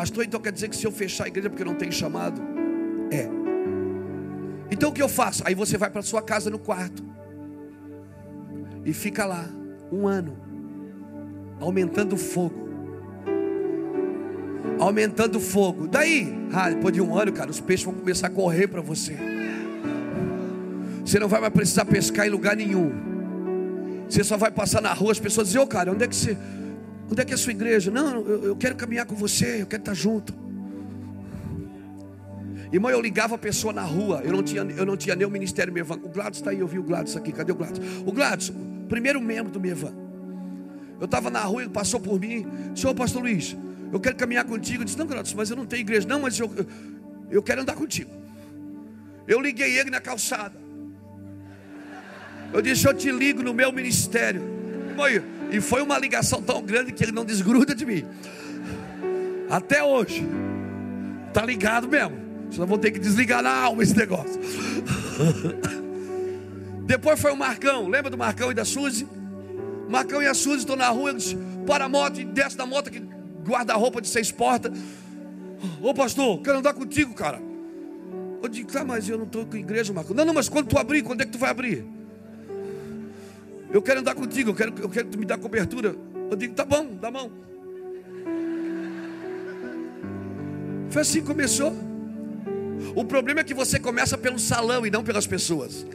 Pastor, então quer dizer que se eu fechar a igreja é porque não tem chamado? É. Então o que eu faço? Aí você vai para sua casa no quarto e fica lá um ano, aumentando o fogo, aumentando o fogo. Daí, ah, depois de um ano, cara, os peixes vão começar a correr para você. Você não vai mais precisar pescar em lugar nenhum. Você só vai passar na rua, as pessoas dizem, ô oh, cara, onde é que você Onde é que é a sua igreja? Não, eu, eu quero caminhar com você, eu quero estar junto. Irmão, eu ligava a pessoa na rua, eu não tinha, eu não tinha nem o ministério Mevan. O Gladys está aí, eu vi o Gladys aqui, cadê o Gladys? O Gladys, primeiro membro do Mevan. Eu estava na rua, ele passou por mim, senhor pastor Luiz, eu quero caminhar contigo. Eu disse, não, Gladys, mas eu não tenho igreja. Não, mas eu, eu, eu quero andar contigo. Eu liguei ele na calçada. Eu disse, eu te ligo no meu ministério. Irmão, E foi uma ligação tão grande que ele não desgruda de mim. Até hoje. Tá ligado mesmo. Senão vou ter que desligar na alma esse negócio. Depois foi o Marcão. Lembra do Marcão e da Suzy? Marcão e a Suzy estão na rua. Eles para a moto e desce da moto que guarda-roupa de seis portas. Ô pastor, quero andar contigo, cara. Eu digo, tá, mas eu não estou com igreja, Marcão. Não, não, mas quando tu abrir, quando é que tu vai abrir? Eu quero andar contigo, eu quero, eu quero que tu me dê cobertura. Eu digo, tá bom, dá mão. Foi assim que começou. O problema é que você começa pelo salão e não pelas pessoas.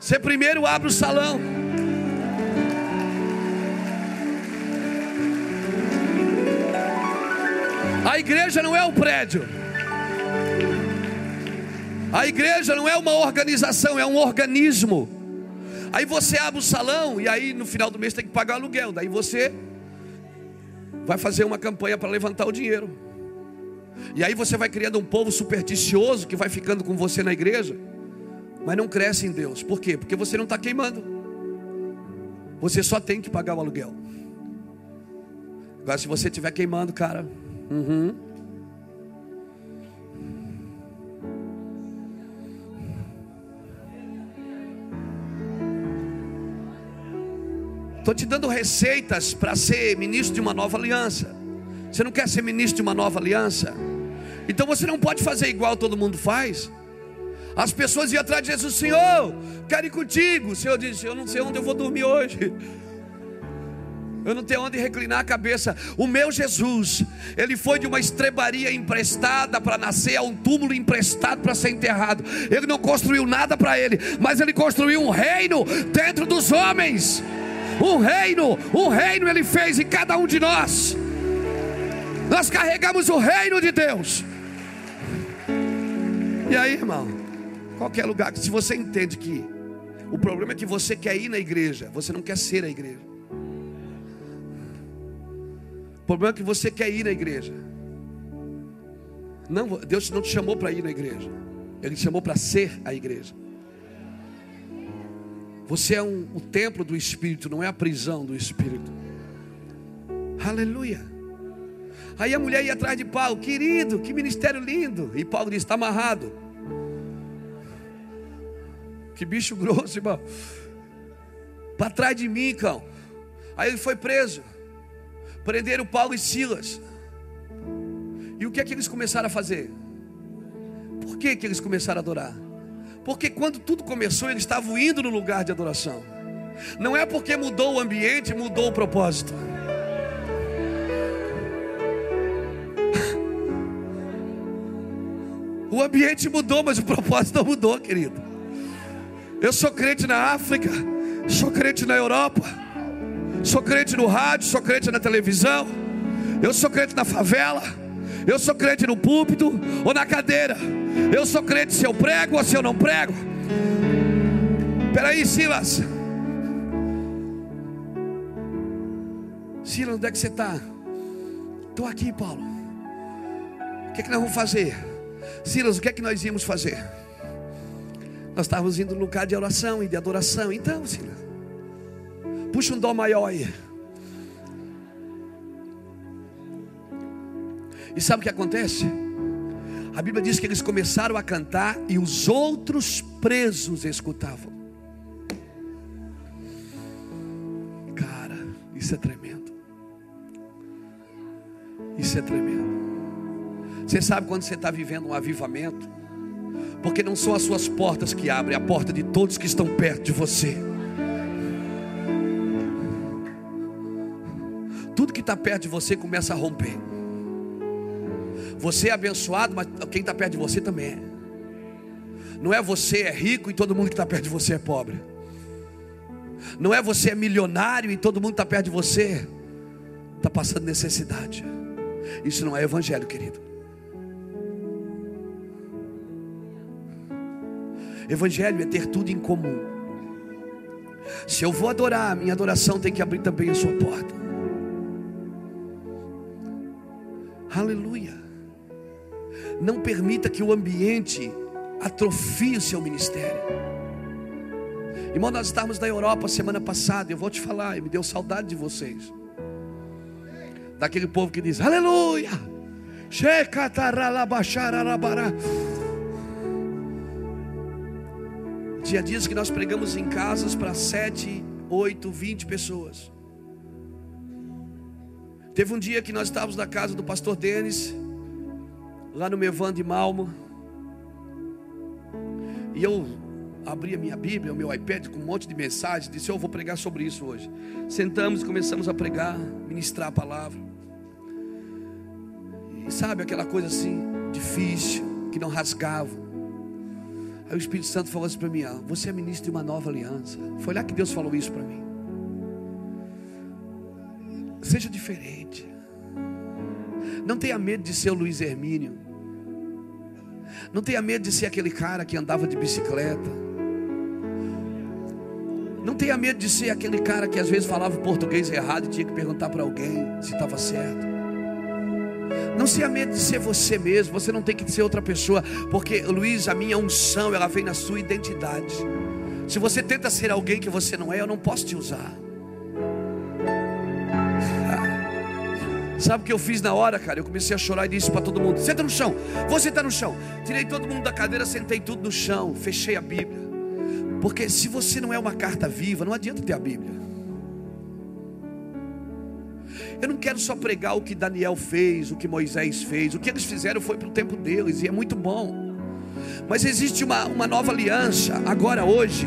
Você primeiro abre o salão. A igreja não é um prédio. A igreja não é uma organização, é um organismo. Aí você abre o salão e aí no final do mês tem que pagar aluguel. Daí você vai fazer uma campanha para levantar o dinheiro. E aí você vai criando um povo supersticioso que vai ficando com você na igreja, mas não cresce em Deus. Por quê? Porque você não está queimando. Você só tem que pagar o aluguel. Agora, se você estiver queimando, cara, uhum, Estou te dando receitas para ser ministro de uma nova aliança. Você não quer ser ministro de uma nova aliança? Então você não pode fazer igual todo mundo faz. As pessoas iam atrás de Jesus, Senhor, quero ir contigo. O Senhor disse: Eu não sei onde eu vou dormir hoje. Eu não tenho onde reclinar a cabeça. O meu Jesus, ele foi de uma estrebaria emprestada para nascer a um túmulo emprestado para ser enterrado. Ele não construiu nada para ele, mas ele construiu um reino dentro dos homens. Um reino, um reino ele fez em cada um de nós. Nós carregamos o reino de Deus. E aí, irmão, qualquer lugar que se você entende que o problema é que você quer ir na igreja, você não quer ser a igreja. O problema é que você quer ir na igreja. Não, Deus não te chamou para ir na igreja. Ele te chamou para ser a igreja. Você é um, o templo do Espírito, não é a prisão do Espírito. Aleluia. Aí a mulher ia atrás de Paulo, querido, que ministério lindo. E Paulo disse: está amarrado. Que bicho grosso, irmão. Para trás de mim, cão. Aí ele foi preso. Prenderam Paulo e Silas. E o que é que eles começaram a fazer? Por que, que eles começaram a adorar? Porque quando tudo começou, eles estavam indo no lugar de adoração. Não é porque mudou o ambiente, mudou o propósito. O ambiente mudou, mas o propósito não mudou, querido. Eu sou crente na África, sou crente na Europa, sou crente no rádio, sou crente na televisão, eu sou crente na favela, eu sou crente no púlpito ou na cadeira. Eu sou crente se eu prego ou se eu não prego. Peraí, Silas. Silas, onde é que você está? Estou aqui, Paulo. O que é que nós vamos fazer? Silas, o que é que nós íamos fazer? Nós estávamos indo no lugar de oração e de adoração. Então, Silas, puxa um dó maior aí. E sabe o que acontece? A Bíblia diz que eles começaram a cantar e os outros presos escutavam. Cara, isso é tremendo. Isso é tremendo. Você sabe quando você está vivendo um avivamento? Porque não são as suas portas que abrem, é a porta de todos que estão perto de você. Tudo que está perto de você começa a romper. Você é abençoado, mas quem está perto de você também é. Não é você é rico e todo mundo que está perto de você é pobre. Não é você é milionário e todo mundo que está perto de você está passando necessidade. Isso não é evangelho, querido. Evangelho é ter tudo em comum. Se eu vou adorar, minha adoração tem que abrir também a sua porta. Aleluia. Não permita que o ambiente atrofie o seu ministério. Irmão, nós estávamos na Europa semana passada. Eu vou te falar, me deu saudade de vocês. Daquele povo que diz: Aleluia! Tinha dias que nós pregamos em casas para sete, oito, vinte pessoas. Teve um dia que nós estávamos na casa do pastor Denis, lá no Mevan de Malmo. E eu abri a minha Bíblia, o meu iPad com um monte de mensagens, disse: Eu vou pregar sobre isso hoje. Sentamos e começamos a pregar, ministrar a palavra. E sabe aquela coisa assim, difícil, que não rasgava. Aí o Espírito Santo falou assim para mim: ah, Você é ministro de uma nova aliança. Foi lá que Deus falou isso para mim. Seja diferente. Não tenha medo de ser o Luiz Hermínio. Não tenha medo de ser aquele cara que andava de bicicleta. Não tenha medo de ser aquele cara que às vezes falava português errado e tinha que perguntar para alguém se estava certo. Não tenha medo de ser você mesmo, você não tem que ser outra pessoa, porque Luiz, a minha unção, ela vem na sua identidade. Se você tenta ser alguém que você não é, eu não posso te usar. Sabe o que eu fiz na hora, cara? Eu comecei a chorar e disse para todo mundo: senta no chão, vou sentar no chão. Tirei todo mundo da cadeira, sentei tudo no chão, fechei a Bíblia. Porque se você não é uma carta viva, não adianta ter a Bíblia. Eu não quero só pregar o que Daniel fez, o que Moisés fez. O que eles fizeram foi para o tempo deles, e é muito bom. Mas existe uma, uma nova aliança, agora hoje,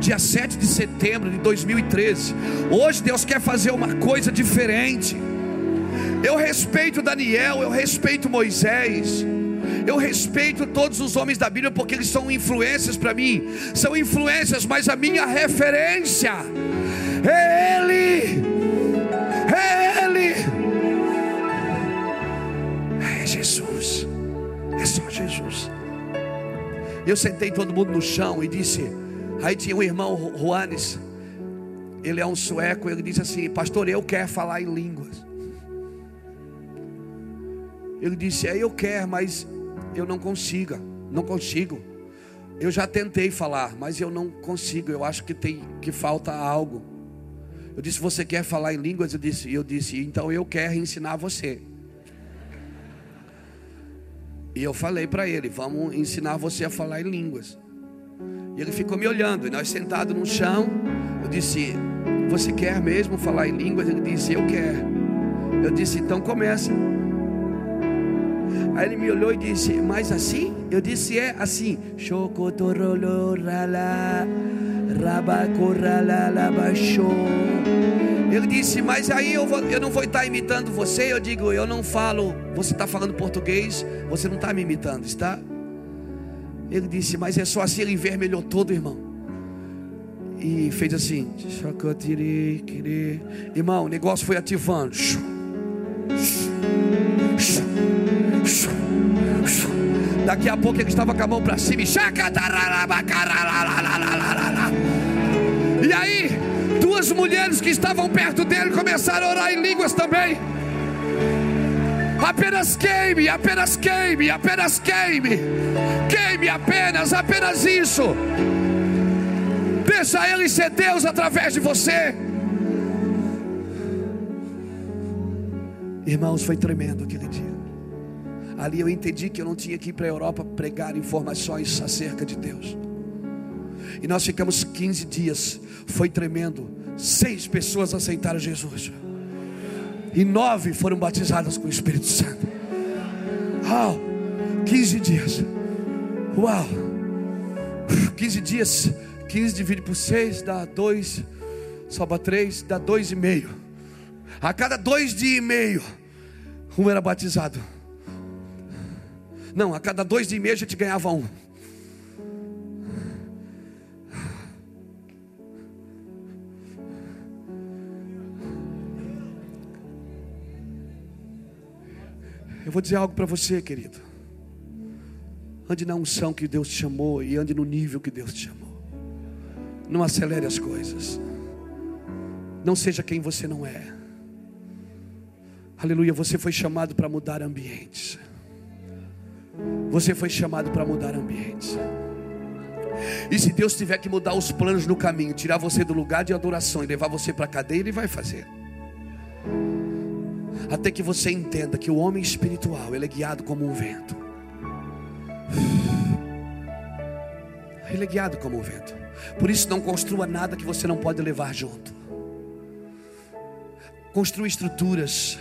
dia 7 de setembro de 2013. Hoje Deus quer fazer uma coisa diferente. Eu respeito Daniel, eu respeito Moisés. Eu respeito todos os homens da Bíblia porque eles são influências para mim. São influências, mas a minha referência é Ele. É Ele. É Jesus. É só Jesus. Eu sentei todo mundo no chão e disse. Aí tinha um irmão Juanes. Ele é um sueco. Ele disse assim: Pastor, eu quero falar em línguas. Ele disse: É, eu quero, mas eu não consigo, não consigo. Eu já tentei falar, mas eu não consigo. Eu acho que tem que falta algo. Eu disse: Você quer falar em línguas? Eu disse: Eu disse: Então eu quero ensinar você. E eu falei para ele: Vamos ensinar você a falar em línguas. E ele ficou me olhando. E nós sentados no chão, eu disse: Você quer mesmo falar em línguas? Ele disse: Eu quero. Eu disse: Então começa. Aí ele me olhou e disse: Mas assim? Eu disse: É assim. Ele disse: Mas aí eu, vou, eu não vou estar imitando você. Eu digo: Eu não falo. Você está falando português. Você não está me imitando, está? Ele disse: Mas é só assim. Ele envermelhou todo, irmão. E fez assim: Irmão, o negócio foi ativando. Daqui a pouco ele estava com a mão para cima. E aí, duas mulheres que estavam perto dele começaram a orar em línguas também. Apenas queime, apenas queime, apenas queime. Queime apenas, apenas isso. Deixa ele ser Deus através de você. Irmãos, foi tremendo aquele dia. Ali eu entendi que eu não tinha que ir para a Europa pregar informações acerca de Deus. E nós ficamos 15 dias, foi tremendo. Seis pessoas aceitaram Jesus, e nove foram batizadas com o Espírito Santo. Uau, 15 dias, uau, 15 dias, 15 dividido por 6 dá 2, sobra 3, dá 2,5. A cada dois dias e meio, um era batizado. Não, a cada dois dias e meio a gente ganhava um. Eu vou dizer algo para você, querido. Ande na unção que Deus te chamou e ande no nível que Deus te chamou. Não acelere as coisas. Não seja quem você não é. Aleluia, você foi chamado para mudar ambientes. Você foi chamado para mudar ambientes. E se Deus tiver que mudar os planos no caminho, tirar você do lugar de adoração e levar você para a cadeia, Ele vai fazer. Até que você entenda que o homem espiritual ele é guiado como um vento. Ele é guiado como um vento. Por isso não construa nada que você não pode levar junto. Construa estruturas.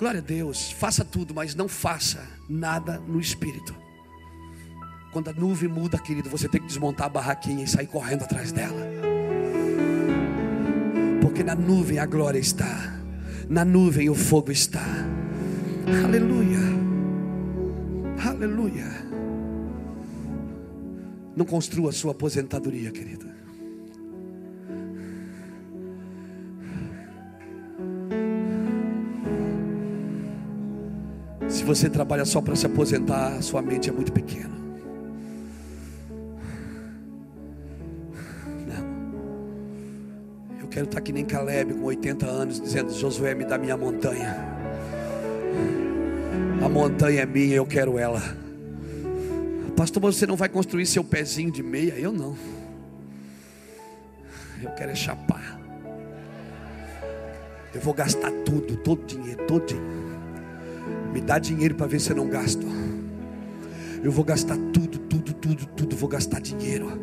Glória a Deus. Faça tudo, mas não faça nada no espírito. Quando a nuvem muda, querido, você tem que desmontar a barraquinha e sair correndo atrás dela. Porque na nuvem a glória está na nuvem o fogo está. Aleluia. Aleluia. Não construa a sua aposentadoria, querida. Se você trabalha só para se aposentar, sua mente é muito pequena. quero estar que nem Caleb com 80 anos, dizendo: Josué, me dá minha montanha. A montanha é minha, eu quero ela. Pastor, você não vai construir seu pezinho de meia? Eu não. Eu quero é chapar. Eu vou gastar tudo, todo dinheiro, todo dinheiro. Me dá dinheiro para ver se eu não gasto. Eu vou gastar tudo, tudo, tudo, tudo. Vou gastar dinheiro.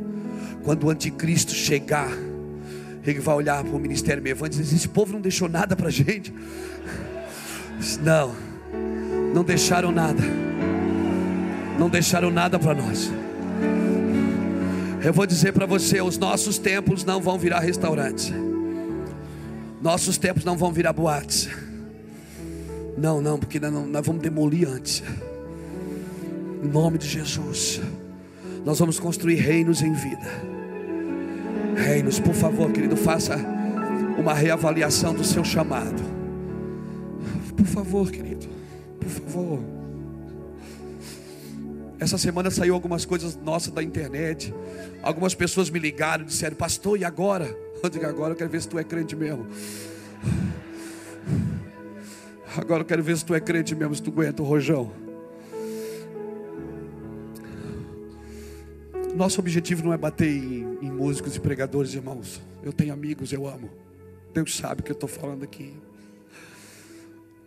Quando o anticristo chegar, ele vai olhar para o ministério me e dizer: Esse povo não deixou nada para a gente. Não, não deixaram nada. Não deixaram nada para nós. Eu vou dizer para você: os nossos templos não vão virar restaurantes. Nossos templos não vão virar boates. Não, não, porque nós, nós vamos demolir antes. Em nome de Jesus. Nós vamos construir reinos em vida reinos. Por favor, querido, faça uma reavaliação do seu chamado. Por favor, querido, por favor. Essa semana saiu algumas coisas nossas da internet. Algumas pessoas me ligaram e disseram, pastor, e agora? Eu digo, agora eu quero ver se tu é crente mesmo. Agora eu quero ver se tu é crente mesmo, se tu aguenta o rojão. Nosso objetivo não é bater em, em músicos e pregadores, irmãos. Eu tenho amigos, eu amo. Deus sabe o que eu estou falando aqui.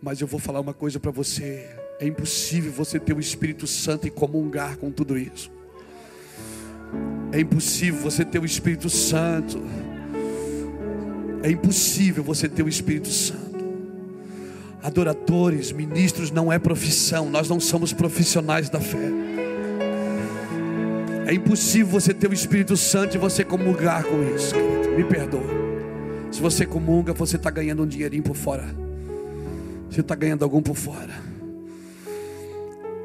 Mas eu vou falar uma coisa para você: é impossível você ter o Espírito Santo e comungar com tudo isso. É impossível você ter o Espírito Santo. É impossível você ter o Espírito Santo. Adoradores, ministros não é profissão, nós não somos profissionais da fé. É impossível você ter o Espírito Santo e você comungar com isso, querido. Me perdoa. Se você comunga, você está ganhando um dinheirinho por fora. Você está ganhando algum por fora.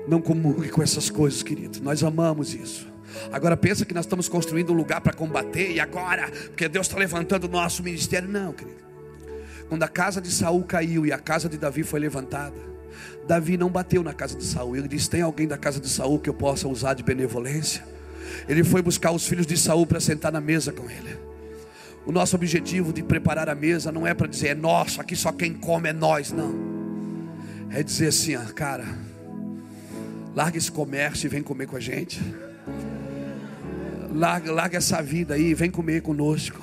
Não comungue com essas coisas, querido. Nós amamos isso. Agora pensa que nós estamos construindo um lugar para combater e agora, porque Deus está levantando o nosso ministério. Não, querido. Quando a casa de Saul caiu e a casa de Davi foi levantada, Davi não bateu na casa de Saul. Ele disse: Tem alguém da casa de Saul que eu possa usar de benevolência? Ele foi buscar os filhos de Saul para sentar na mesa com ele. O nosso objetivo de preparar a mesa não é para dizer é nosso, aqui só quem come é nós, não. É dizer assim, ó, cara, larga esse comércio e vem comer com a gente. Larga, larga essa vida aí, vem comer conosco.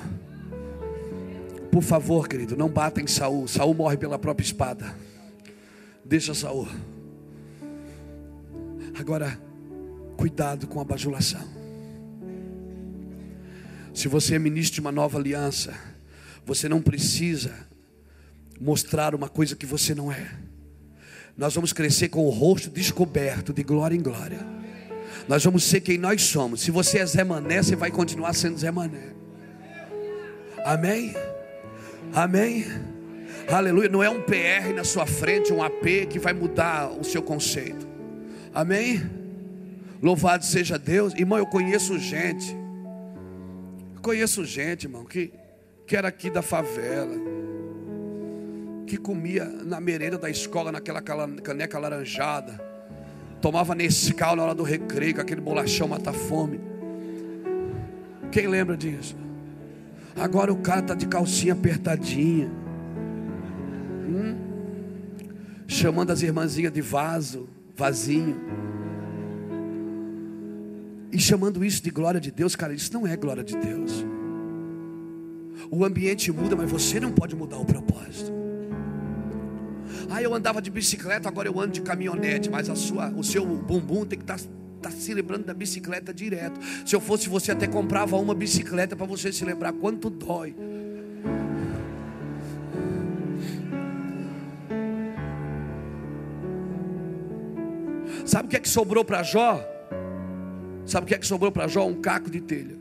Por favor, querido, não bata em Saul. Saul morre pela própria espada. Deixa Saul. Agora, cuidado com a bajulação. Se você é ministro de uma nova aliança, você não precisa mostrar uma coisa que você não é. Nós vamos crescer com o rosto descoberto de glória em glória. Nós vamos ser quem nós somos. Se você é Zé Mané, você vai continuar sendo Zé Mané. Amém? Amém? Aleluia. Não é um PR na sua frente, um AP que vai mudar o seu conceito. Amém? Louvado seja Deus. Irmão, eu conheço gente Conheço gente, irmão, que, que era aqui da favela, que comia na merenda da escola, naquela caneca laranjada, tomava Nescau na hora do recreio, aquele bolachão mata-fome. Quem lembra disso? Agora o cara está de calcinha apertadinha, hum? chamando as irmãzinhas de vaso, vasinho. E chamando isso de glória de Deus, cara, isso não é glória de Deus. O ambiente muda, mas você não pode mudar o propósito. Ah, eu andava de bicicleta, agora eu ando de caminhonete, mas a sua, o seu bumbum tem que estar tá, tá se lembrando da bicicleta direto. Se eu fosse você, até comprava uma bicicleta para você se lembrar quanto dói. Sabe o que é que sobrou para Jó? Sabe o que é que sobrou para Jó? Um caco de telha.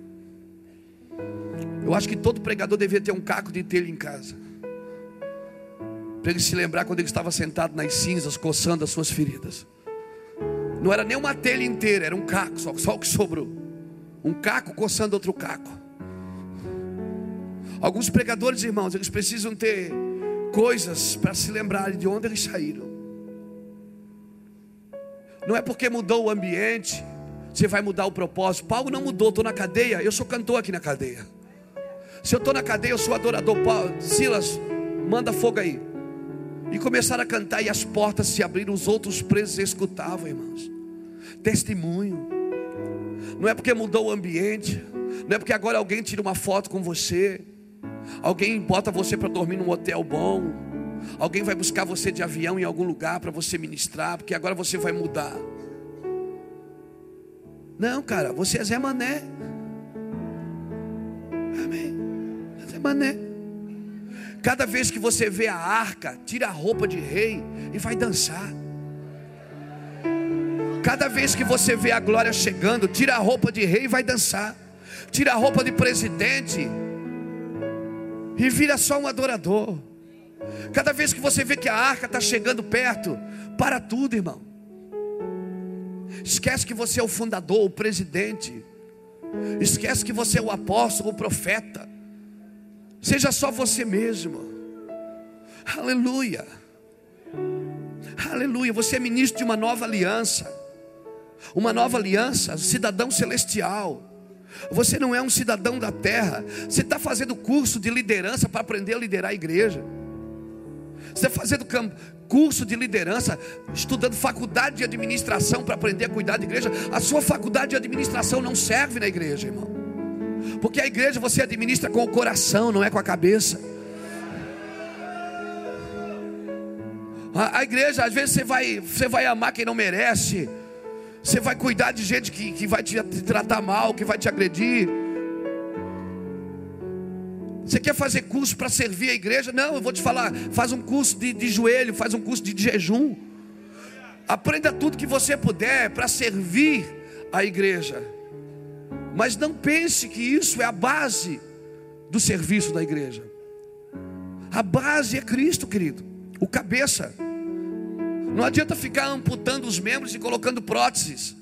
Eu acho que todo pregador devia ter um caco de telha em casa. Para ele se lembrar quando ele estava sentado nas cinzas, coçando as suas feridas. Não era nem uma telha inteira, era um caco, só, só o que sobrou. Um caco coçando outro caco. Alguns pregadores, irmãos, eles precisam ter coisas para se lembrarem de onde eles saíram. Não é porque mudou o ambiente, você vai mudar o propósito. Paulo não mudou, estou na cadeia, eu sou cantor aqui na cadeia. Se eu estou na cadeia, eu sou adorador. Paulo, Silas, manda fogo aí. E começaram a cantar e as portas se abriram, os outros presos escutavam, irmãos. Testemunho. Não é porque mudou o ambiente, não é porque agora alguém tira uma foto com você, alguém bota você para dormir num hotel bom, alguém vai buscar você de avião em algum lugar para você ministrar, porque agora você vai mudar. Não, cara, você é Zé Mané. Amém. Zé Mané. Cada vez que você vê a arca, tira a roupa de rei e vai dançar. Cada vez que você vê a glória chegando, tira a roupa de rei e vai dançar. Tira a roupa de presidente e vira só um adorador. Cada vez que você vê que a arca está chegando perto, para tudo, irmão. Esquece que você é o fundador, o presidente. Esquece que você é o apóstolo, o profeta. Seja só você mesmo. Aleluia. Aleluia. Você é ministro de uma nova aliança. Uma nova aliança, cidadão celestial. Você não é um cidadão da terra. Você está fazendo curso de liderança para aprender a liderar a igreja. Você está fazendo curso de liderança, estudando faculdade de administração para aprender a cuidar da igreja. A sua faculdade de administração não serve na igreja, irmão. Porque a igreja você administra com o coração, não é com a cabeça. A, a igreja, às vezes, você vai, você vai amar quem não merece. Você vai cuidar de gente que, que vai te tratar mal, que vai te agredir. Você quer fazer curso para servir a igreja? Não, eu vou te falar. Faz um curso de, de joelho, faz um curso de, de jejum. Aprenda tudo que você puder para servir a igreja. Mas não pense que isso é a base do serviço da igreja. A base é Cristo, querido, o cabeça. Não adianta ficar amputando os membros e colocando próteses.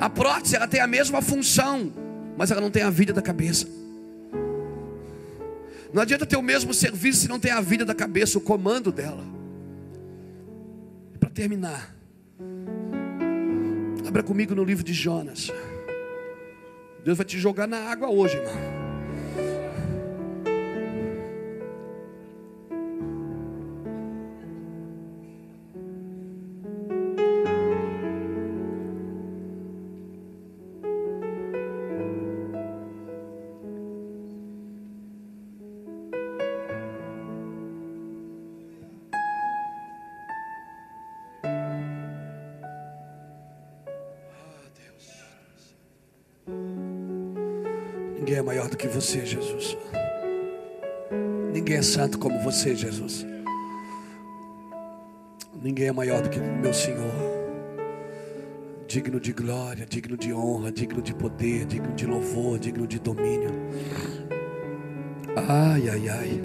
A prótese ela tem a mesma função, mas ela não tem a vida da cabeça. Não adianta ter o mesmo serviço se não tem a vida da cabeça, o comando dela. Para terminar, abra comigo no livro de Jonas. Deus vai te jogar na água hoje, irmão. Você, Jesus. Ninguém é santo como você, Jesus. Ninguém é maior do que meu Senhor. Digno de glória, digno de honra, digno de poder, digno de louvor, digno de domínio. Ai, ai, ai.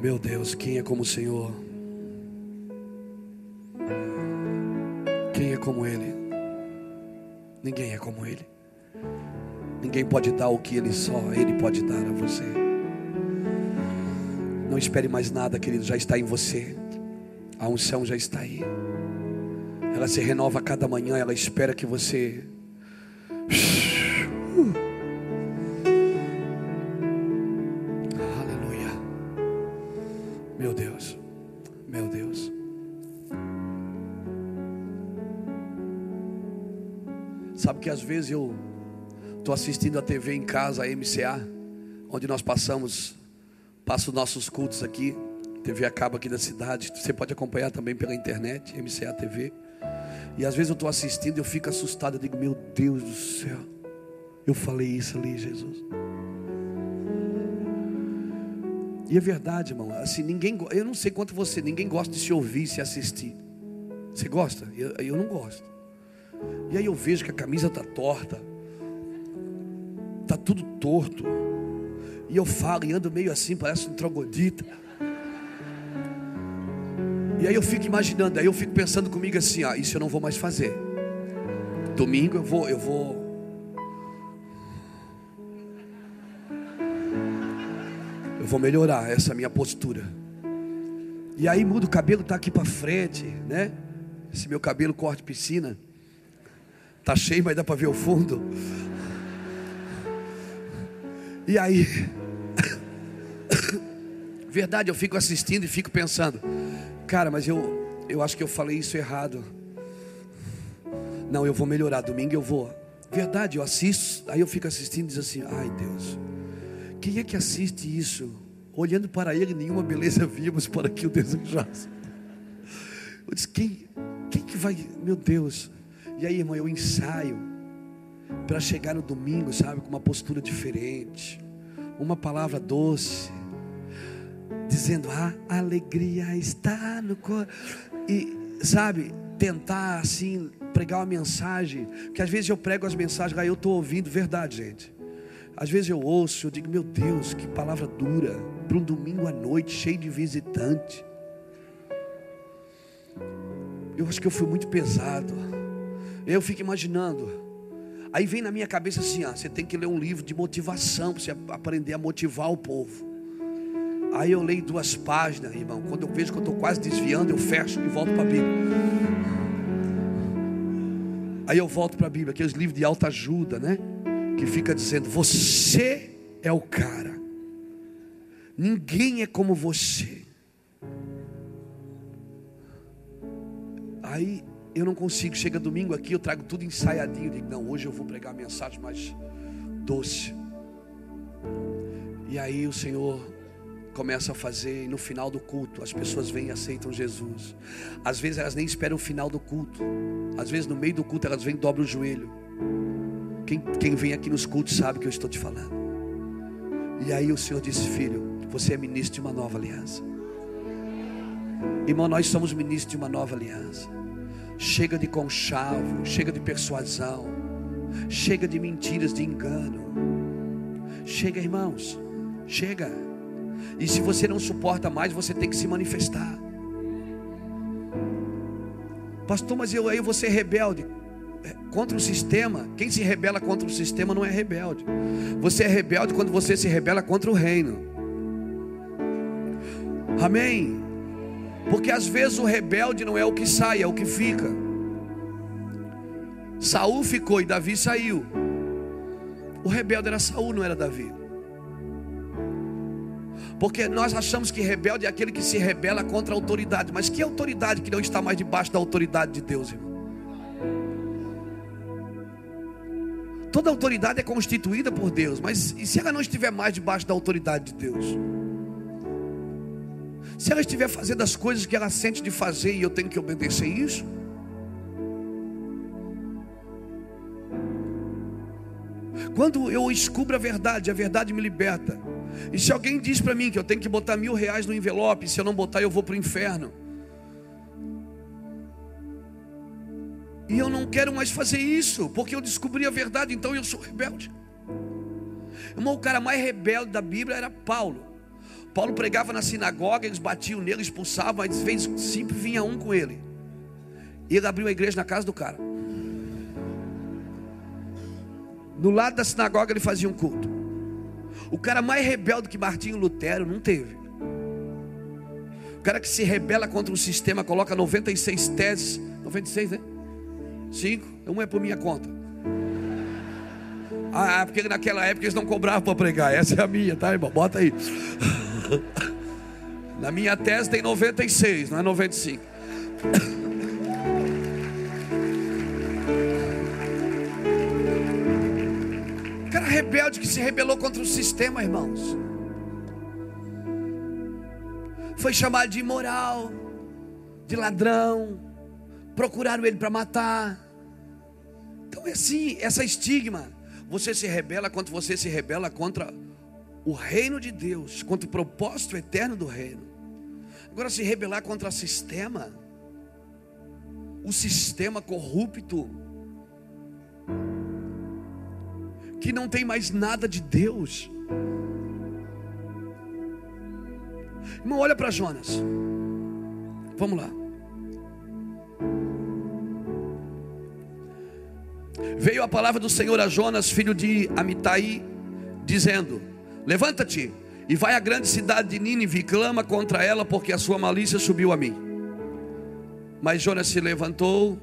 Meu Deus, quem é como o Senhor? Quem é como Ele? Ninguém é como Ele. Ninguém pode dar o que Ele só Ele pode dar a você. Não espere mais nada, querido, já está em você. A unção já está aí. Ela se renova a cada manhã, ela espera que você. Que às vezes eu estou assistindo a TV em casa, a MCA, onde nós passamos, passo nossos cultos aqui, TV acaba aqui da cidade. Você pode acompanhar também pela internet, MCA TV. E às vezes eu estou assistindo e eu fico assustado. Eu digo, meu Deus do céu, eu falei isso ali, Jesus. E é verdade, irmão. Assim, ninguém, eu não sei quanto você, ninguém gosta de se ouvir, se assistir. Você gosta? Eu, eu não gosto. E aí eu vejo que a camisa está torta, está tudo torto. E eu falo e ando meio assim, parece um trogodita. E aí eu fico imaginando, aí eu fico pensando comigo assim, ah, isso eu não vou mais fazer. Domingo eu vou, eu vou. Eu vou melhorar essa minha postura. E aí muda o cabelo, tá aqui para frente, né? Esse meu cabelo corte piscina. Tá cheio, mas dá para ver o fundo. E aí, verdade, eu fico assistindo e fico pensando, cara, mas eu, eu acho que eu falei isso errado. Não, eu vou melhorar. Domingo eu vou. Verdade, eu assisto, aí eu fico assistindo e diz assim: ai Deus, quem é que assiste isso? Olhando para ele, nenhuma beleza vimos para que o desejasse. Eu disse: quem, quem que vai, meu Deus? E aí, irmão, eu ensaio para chegar no domingo, sabe, com uma postura diferente, uma palavra doce, dizendo: "A alegria está no coração". E sabe, tentar assim pregar uma mensagem, que às vezes eu prego as mensagens, aí eu estou ouvindo verdade, gente. Às vezes eu ouço, eu digo, meu Deus, que palavra dura, para um domingo à noite, cheio de visitante. Eu acho que eu fui muito pesado. Eu fico imaginando. Aí vem na minha cabeça assim: ó, você tem que ler um livro de motivação para você aprender a motivar o povo. Aí eu leio duas páginas, irmão. Quando eu vejo que eu estou quase desviando, eu fecho e volto para a Bíblia. Aí eu volto para a Bíblia, aqueles livros de alta ajuda, né? Que fica dizendo: Você é o cara. Ninguém é como você. Aí eu não consigo. Chega domingo aqui, eu trago tudo ensaiadinho. Digo, não, hoje eu vou pregar mensagem mais doce. E aí o Senhor começa a fazer, e no final do culto, as pessoas vêm e aceitam Jesus. Às vezes elas nem esperam o final do culto. Às vezes no meio do culto elas vêm e dobram o joelho. Quem, quem vem aqui nos cultos sabe que eu estou te falando. E aí o Senhor disse: Filho, você é ministro de uma nova aliança. Irmão, nós somos ministros de uma nova aliança. Chega de conchavo, chega de persuasão, chega de mentiras, de engano. Chega, irmãos, chega. E se você não suporta mais, você tem que se manifestar. Pastor, mas eu aí vou ser rebelde é, contra o sistema. Quem se rebela contra o sistema não é rebelde. Você é rebelde quando você se rebela contra o reino. Amém. Porque às vezes o rebelde não é o que sai, é o que fica. Saul ficou e Davi saiu. O rebelde era Saul, não era Davi. Porque nós achamos que rebelde é aquele que se rebela contra a autoridade. Mas que autoridade que não está mais debaixo da autoridade de Deus, irmão? Toda autoridade é constituída por Deus, mas e se ela não estiver mais debaixo da autoridade de Deus? Se ela estiver fazendo as coisas que ela sente de fazer e eu tenho que obedecer isso? Quando eu descubro a verdade, a verdade me liberta. E se alguém diz para mim que eu tenho que botar mil reais no envelope, se eu não botar eu vou para o inferno. E eu não quero mais fazer isso, porque eu descobri a verdade, então eu sou rebelde. Irmão, o cara mais rebelde da Bíblia era Paulo. Paulo pregava na sinagoga, eles batiam nele, expulsavam, mas vez sempre vinha um com ele. E ele abriu a igreja na casa do cara. No lado da sinagoga ele fazia um culto. O cara mais rebelde que Martinho Lutero não teve. O cara que se rebela contra o sistema, coloca 96 teses. 96, né? Cinco, uma é por minha conta. Ah, porque naquela época eles não cobravam para pregar. Essa é a minha, tá, irmão? Bota aí. Na minha tese tem 96, não é 95. rebelde que se rebelou contra o sistema, irmãos. Foi chamado de imoral, de ladrão, procuraram ele para matar. Então é assim, essa estigma. Você se rebela quando você se rebela contra o reino de Deus, contra o propósito eterno do reino. Agora, se rebelar contra o sistema, o sistema corrupto, que não tem mais nada de Deus. Irmão, olha para Jonas. Vamos lá. Veio a palavra do Senhor a Jonas, filho de Amitai, dizendo: Levanta-te e vai à grande cidade de Nínive e clama contra ela, porque a sua malícia subiu a mim. Mas Jonas se levantou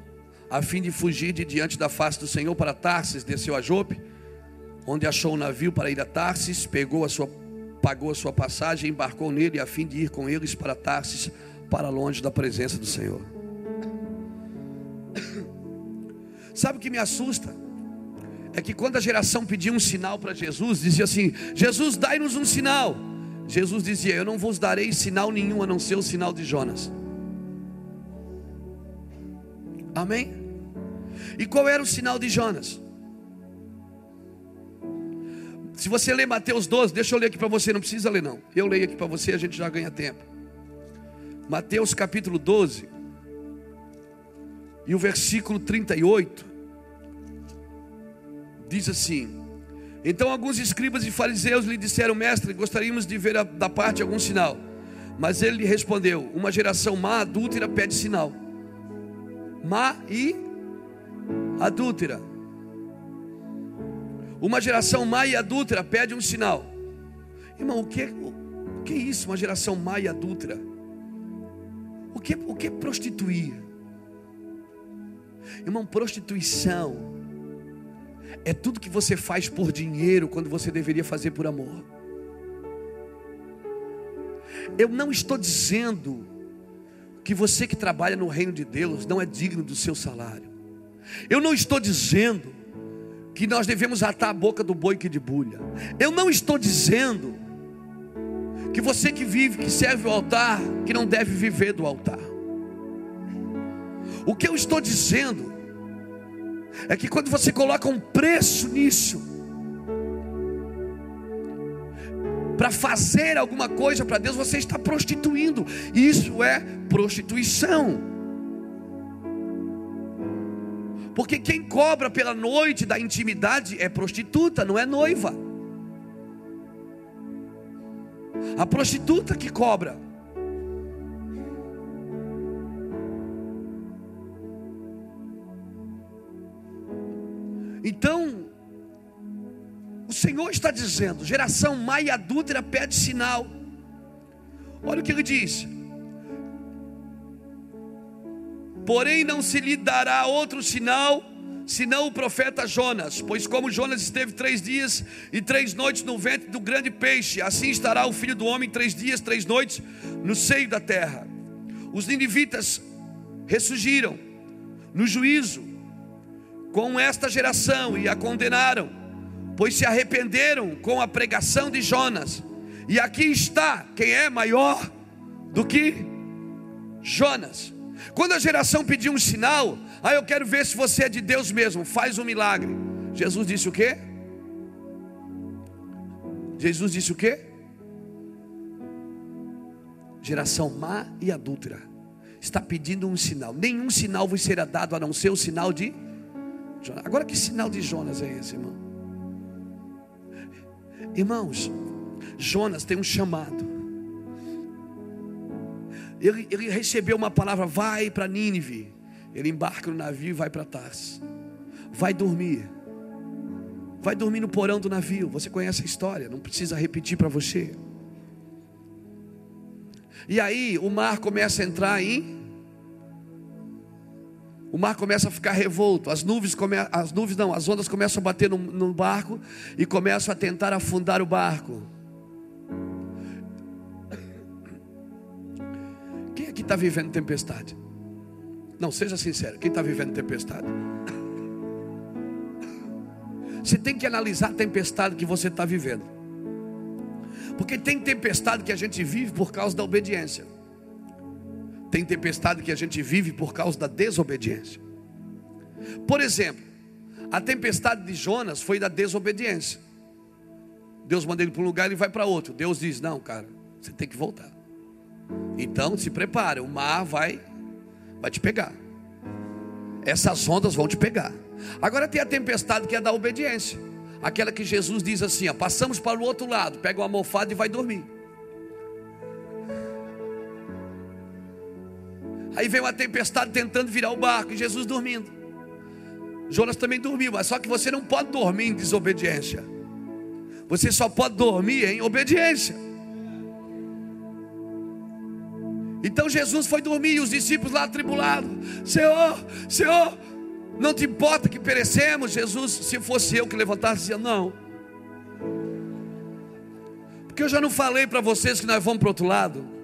a fim de fugir de diante da face do Senhor para Tarsis, desceu a Jope, onde achou um navio para ir a Tarsis, pegou a sua, pagou a sua passagem, embarcou nele a fim de ir com eles para Tarsis, para longe da presença do Senhor. Sabe o que me assusta? É que quando a geração pedia um sinal para Jesus, dizia assim: Jesus, dai-nos um sinal. Jesus dizia: Eu não vos darei sinal nenhum a não ser o sinal de Jonas. Amém? E qual era o sinal de Jonas? Se você ler Mateus 12, deixa eu ler aqui para você, não precisa ler não. Eu leio aqui para você, a gente já ganha tempo. Mateus capítulo 12, e o versículo 38, diz assim: Então alguns escribas e fariseus lhe disseram, mestre, gostaríamos de ver da parte algum sinal. Mas ele lhe respondeu: Uma geração má, adúltera, pede sinal. Má e adúltera. Uma geração má e adúltera pede um sinal. Irmão, o que, o que é isso, uma geração má e adúltera? O que, o que é prostituir? Irmão, prostituição é tudo que você faz por dinheiro quando você deveria fazer por amor. Eu não estou dizendo que você que trabalha no reino de Deus não é digno do seu salário. Eu não estou dizendo que nós devemos atar a boca do boi que debulha. Eu não estou dizendo que você que vive, que serve o altar, que não deve viver do altar. O que eu estou dizendo é que quando você coloca um preço nisso, para fazer alguma coisa para Deus, você está prostituindo. Isso é prostituição. Porque quem cobra pela noite da intimidade é prostituta, não é noiva. A prostituta que cobra. Então, o Senhor está dizendo: geração má e adúltera pede sinal. Olha o que ele diz: Porém, não se lhe dará outro sinal, senão o profeta Jonas. Pois, como Jonas esteve três dias e três noites no ventre do grande peixe, assim estará o filho do homem três dias, três noites no seio da terra. Os ninivitas ressurgiram no juízo com esta geração e a condenaram, pois se arrependeram com a pregação de Jonas. E aqui está quem é maior do que Jonas. Quando a geração pediu um sinal, ah, eu quero ver se você é de Deus mesmo, faz um milagre. Jesus disse o quê? Jesus disse o quê? Geração má e adúltera está pedindo um sinal. Nenhum sinal vos será dado a não ser o sinal de. Agora que sinal de Jonas é esse, irmão? Irmãos, Jonas tem um chamado ele, ele recebeu uma palavra: vai para Nínive. Ele embarca no navio e vai para Tarsis. Vai dormir. Vai dormir no porão do navio. Você conhece a história, não precisa repetir para você. E aí o mar começa a entrar em. O mar começa a ficar revolto, as nuvens, come... as nuvens não, as ondas começam a bater no, no barco e começam a tentar afundar o barco. que está vivendo tempestade? Não, seja sincero, quem está vivendo tempestade? Você tem que analisar a tempestade que você está vivendo. Porque tem tempestade que a gente vive por causa da obediência. Tem tempestade que a gente vive por causa da desobediência. Por exemplo, a tempestade de Jonas foi da desobediência. Deus manda ele para um lugar e ele vai para outro. Deus diz: Não, cara, você tem que voltar. Então se prepara, o mar vai, vai te pegar. Essas ondas vão te pegar. Agora tem a tempestade que é da obediência. Aquela que Jesus diz assim: ó, passamos para o outro lado, pega uma almofada e vai dormir. Aí vem uma tempestade tentando virar o barco e Jesus dormindo. Jonas também dormiu, mas só que você não pode dormir em desobediência. Você só pode dormir em obediência. Então Jesus foi dormir e os discípulos lá atribulados: Senhor, Senhor, não te importa que perecemos? Jesus, se fosse eu que levantasse, dizia: Não. Porque eu já não falei para vocês que nós vamos para o outro lado.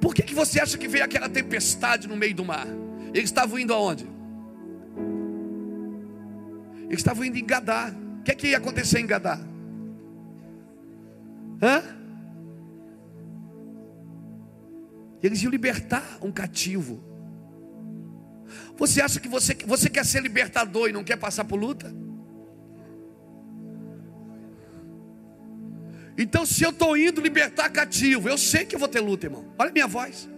Por que, que você acha que veio aquela tempestade no meio do mar? Eles estavam indo aonde? Eles estavam indo em Gadá. O que, é que ia acontecer em Gadá? Hã? Eles iam libertar um cativo. Você acha que você, você quer ser libertador e não quer passar por luta? Então, se eu estou indo libertar cativo, eu sei que eu vou ter luta, irmão. Olha a minha voz.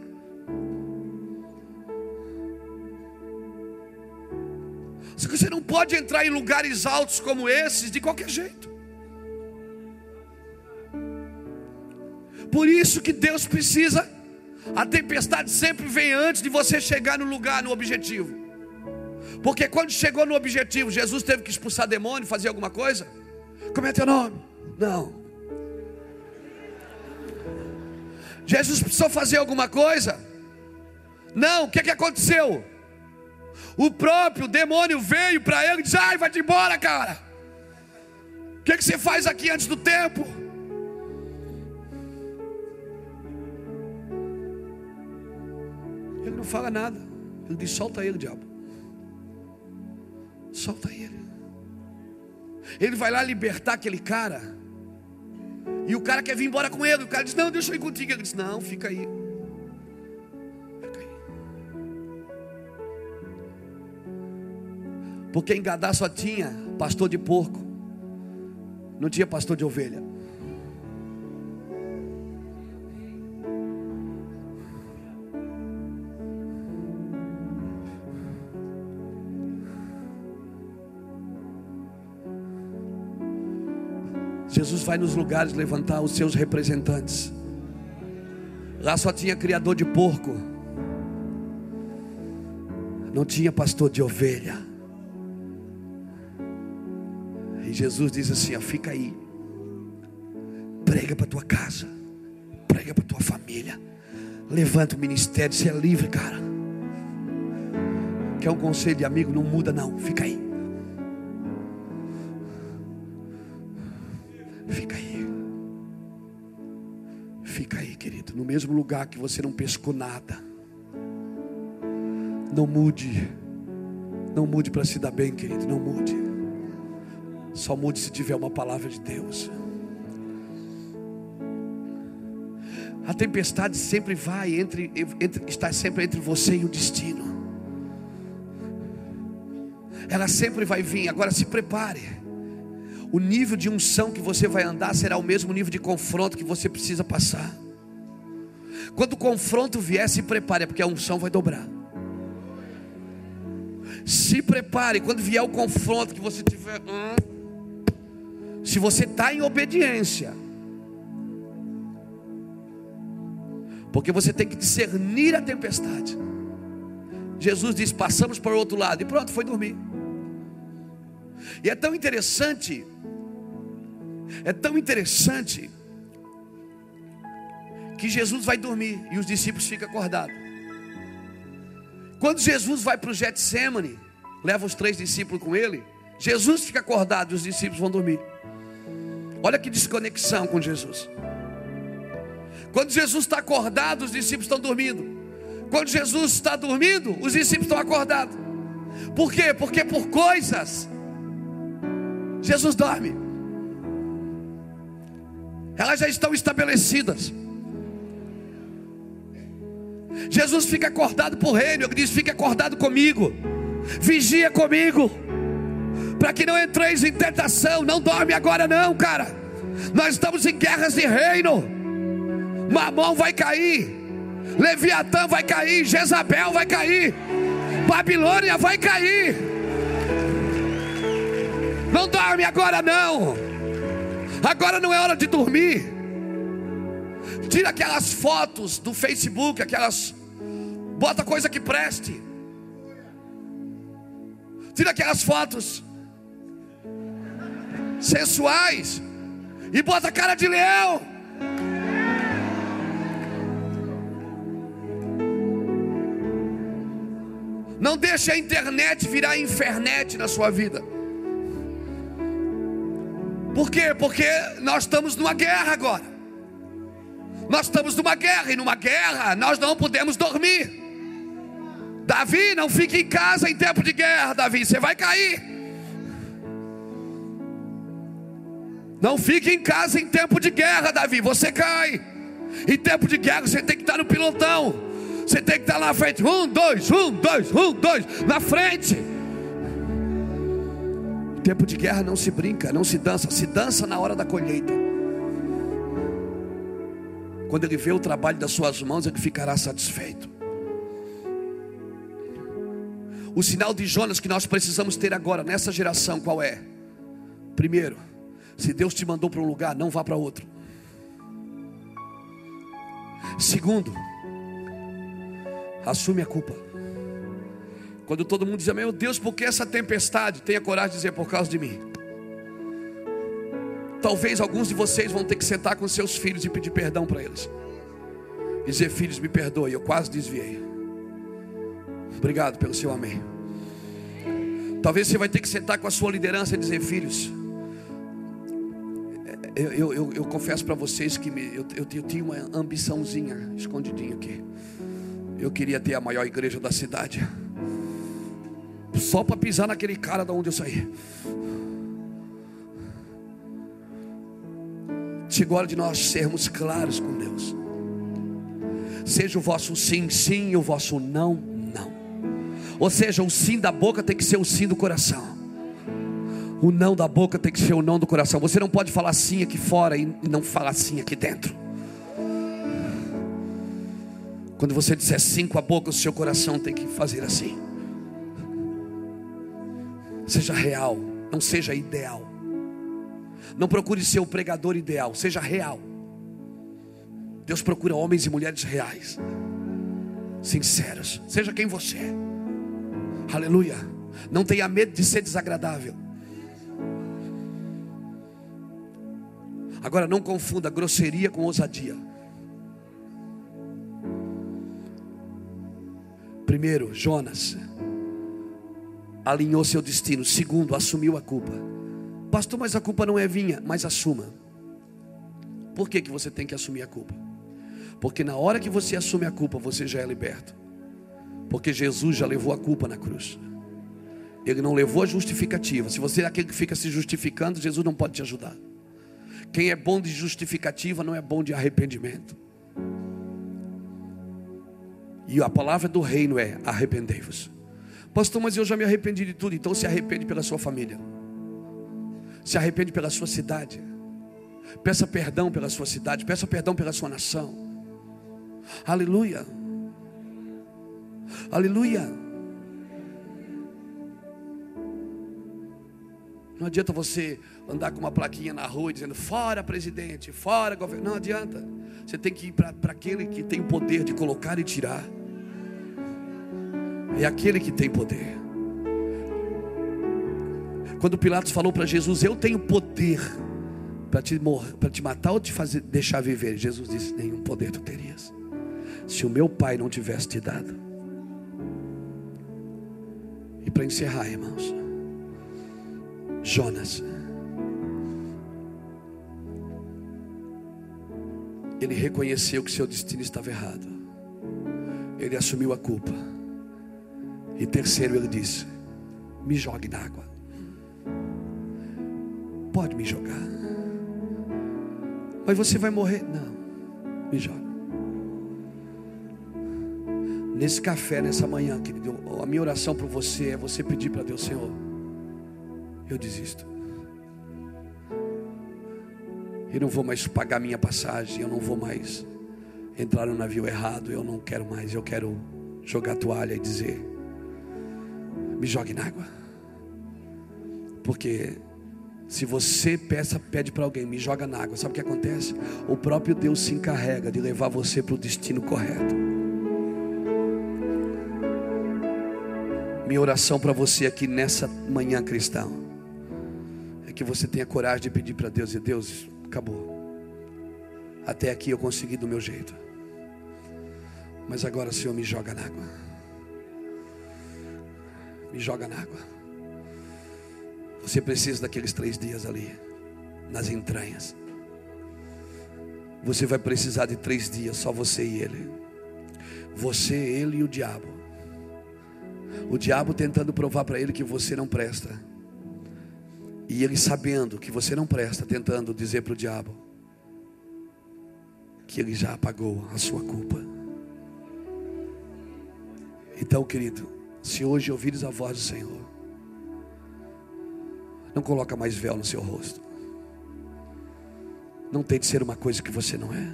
Só que você não pode entrar em lugares altos como esses de qualquer jeito. Por isso que Deus precisa a tempestade sempre vem antes de você chegar no lugar, no objetivo. Porque quando chegou no objetivo, Jesus teve que expulsar demônio, fazer alguma coisa? Como é teu nome? Não. Jesus precisou fazer alguma coisa? Não, o que, que aconteceu? O próprio demônio veio para ele e disse: Ai, vai-te embora, cara. O que, que você faz aqui antes do tempo? Ele não fala nada. Ele diz: solta ele, diabo. Solta ele. Ele vai lá libertar aquele cara. E o cara quer vir embora com ele. O cara diz: Não, deixa eu ir contigo. Ele diz: Não, fica aí. Fica aí. Porque em Gadá só tinha pastor de porco. Não tinha pastor de ovelha. Jesus vai nos lugares levantar os seus representantes. Lá só tinha criador de porco, não tinha pastor de ovelha. E Jesus diz assim: ó, fica aí, prega para tua casa, prega para tua família, levanta o ministério, você é livre, cara. Quer um conselho de amigo? Não muda, não, fica aí. No mesmo lugar que você não pescou nada. Não mude. Não mude para se dar bem, querido. Não mude. Só mude se tiver uma palavra de Deus. A tempestade sempre vai entre, entre está sempre entre você e o destino. Ela sempre vai vir. Agora se prepare. O nível de unção que você vai andar será o mesmo nível de confronto que você precisa passar. Quando o confronto vier, se prepare, porque a unção vai dobrar. Se prepare, quando vier o confronto, que você tiver. Hum, se você está em obediência, porque você tem que discernir a tempestade. Jesus diz: passamos para o outro lado, e pronto, foi dormir. E é tão interessante, é tão interessante que Jesus vai dormir e os discípulos ficam acordados. Quando Jesus vai para o Getsemane, leva os três discípulos com ele, Jesus fica acordado e os discípulos vão dormir. Olha que desconexão com Jesus. Quando Jesus está acordado, os discípulos estão dormindo. Quando Jesus está dormindo, os discípulos estão acordados. Por quê? Porque por coisas Jesus dorme. Elas já estão estabelecidas. Jesus fica acordado por reino, ele diz: fica acordado comigo, vigia comigo, para que não entreis em tentação. Não dorme agora, não, cara. Nós estamos em guerras de reino. Mamão vai cair, Leviatã vai cair, Jezabel vai cair, Babilônia vai cair. Não dorme agora, não. Agora não é hora de dormir. Tira aquelas fotos do Facebook, aquelas. Bota coisa que preste. Tira aquelas fotos sensuais e bota cara de leão. Não deixe a internet virar infernet na sua vida. Por quê? Porque nós estamos numa guerra agora. Nós estamos numa guerra e numa guerra nós não podemos dormir. Davi, não fique em casa em tempo de guerra, Davi, você vai cair. Não fique em casa em tempo de guerra, Davi, você cai. Em tempo de guerra você tem que estar no pilotão. Você tem que estar na frente. Um, dois, um, dois, um, dois. Na frente. Tempo de guerra não se brinca, não se dança. Se dança na hora da colheita. Quando ele vê o trabalho das suas mãos, ele ficará satisfeito. O sinal de Jonas que nós precisamos ter agora, nessa geração, qual é? Primeiro, se Deus te mandou para um lugar, não vá para outro. Segundo, assume a culpa. Quando todo mundo diz, meu Deus, por que essa tempestade? Tenha coragem de dizer, por causa de mim. Talvez alguns de vocês vão ter que sentar com seus filhos e pedir perdão para eles. E dizer, filhos, me perdoe, eu quase desviei. Obrigado pelo seu amém. Talvez você vai ter que sentar com a sua liderança e dizer, filhos, eu, eu, eu, eu confesso para vocês que me, eu, eu, eu tinha uma ambiçãozinha escondidinha aqui. Eu queria ter a maior igreja da cidade. Só para pisar naquele cara da onde eu saí. Chegou a hora de nós sermos claros com Deus. Seja o vosso sim, sim, e o vosso não, não. Ou seja, o sim da boca tem que ser o sim do coração. O não da boca tem que ser o não do coração. Você não pode falar sim aqui fora e não falar sim aqui dentro. Quando você disser sim com a boca, o seu coração tem que fazer assim. Seja real, não seja ideal. Não procure ser o pregador ideal, seja real. Deus procura homens e mulheres reais, sinceros. Seja quem você é. Aleluia. Não tenha medo de ser desagradável. Agora não confunda grosseria com ousadia. Primeiro, Jonas alinhou seu destino. Segundo, assumiu a culpa. Pastor, mas a culpa não é minha, mas assuma. Por que, que você tem que assumir a culpa? Porque na hora que você assume a culpa, você já é liberto. Porque Jesus já levou a culpa na cruz. Ele não levou a justificativa. Se você é aquele que fica se justificando, Jesus não pode te ajudar. Quem é bom de justificativa não é bom de arrependimento. E a palavra do reino é: arrependei-vos. Pastor, mas eu já me arrependi de tudo. Então se arrepende pela sua família, se arrepende pela sua cidade, peça perdão pela sua cidade, peça perdão pela sua nação. Aleluia, aleluia. Não adianta você andar com uma plaquinha na rua dizendo fora presidente, fora governo. Não adianta. Você tem que ir para aquele que tem o poder de colocar e tirar é aquele que tem poder. Quando Pilatos falou para Jesus: Eu tenho poder para te, para te matar ou te fazer, deixar viver. Jesus disse: Nenhum poder tu terias, se o meu pai não tivesse te dado. E para encerrar, irmãos, Jonas, ele reconheceu que seu destino estava errado, ele assumiu a culpa. E terceiro, ele disse: Me jogue na água. Pode me jogar. Mas você vai morrer. Não, me joga. Nesse café, nessa manhã, querido, a minha oração para você é você pedir para Deus, Senhor, eu desisto. Eu não vou mais pagar minha passagem, eu não vou mais entrar no navio errado, eu não quero mais, eu quero jogar a toalha e dizer: me jogue na água. Porque se você peça, pede para alguém, me joga na água, sabe o que acontece? O próprio Deus se encarrega de levar você para o destino correto. Minha oração para você aqui nessa manhã cristã é que você tenha coragem de pedir para Deus e Deus, acabou. Até aqui eu consegui do meu jeito. Mas agora, Senhor, me joga na água. Me joga na água. Você precisa daqueles três dias ali, nas entranhas. Você vai precisar de três dias, só você e ele. Você, ele e o diabo. O diabo tentando provar para ele que você não presta. E ele sabendo que você não presta, tentando dizer para o diabo que ele já apagou a sua culpa. Então, querido, se hoje ouvires a voz do Senhor, não coloca mais véu no seu rosto. Não tente ser uma coisa que você não é.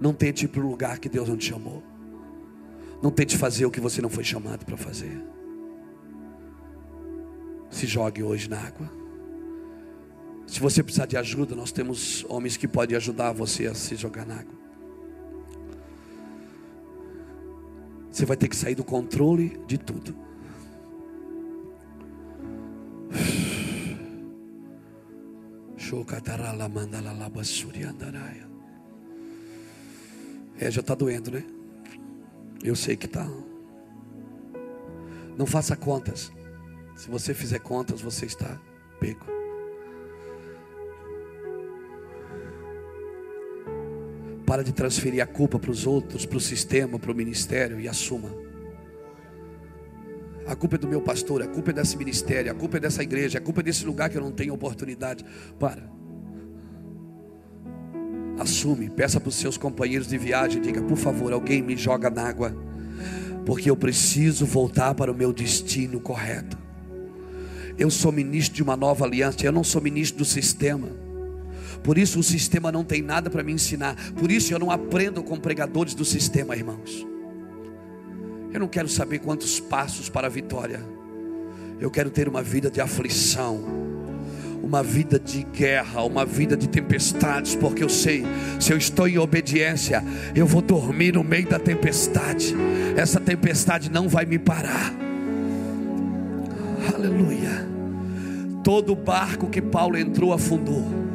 Não tente ir para o lugar que Deus não te chamou. Não tente fazer o que você não foi chamado para fazer. Se jogue hoje na água. Se você precisar de ajuda, nós temos homens que podem ajudar você a se jogar na água. Você vai ter que sair do controle de tudo. É, já está doendo, né? Eu sei que está. Não faça contas. Se você fizer contas, você está pego. Para de transferir a culpa para os outros, para o sistema, para o ministério e assuma. A culpa é do meu pastor, a culpa é desse ministério, a culpa é dessa igreja, a culpa é desse lugar que eu não tenho oportunidade. Para. Assume, peça para os seus companheiros de viagem, diga, por favor, alguém me joga na água, porque eu preciso voltar para o meu destino correto. Eu sou ministro de uma nova aliança, eu não sou ministro do sistema. Por isso o sistema não tem nada para me ensinar. Por isso eu não aprendo com pregadores do sistema, irmãos. Eu não quero saber quantos passos para a vitória. Eu quero ter uma vida de aflição, uma vida de guerra, uma vida de tempestades, porque eu sei, se eu estou em obediência, eu vou dormir no meio da tempestade. Essa tempestade não vai me parar. Aleluia. Todo barco que Paulo entrou afundou.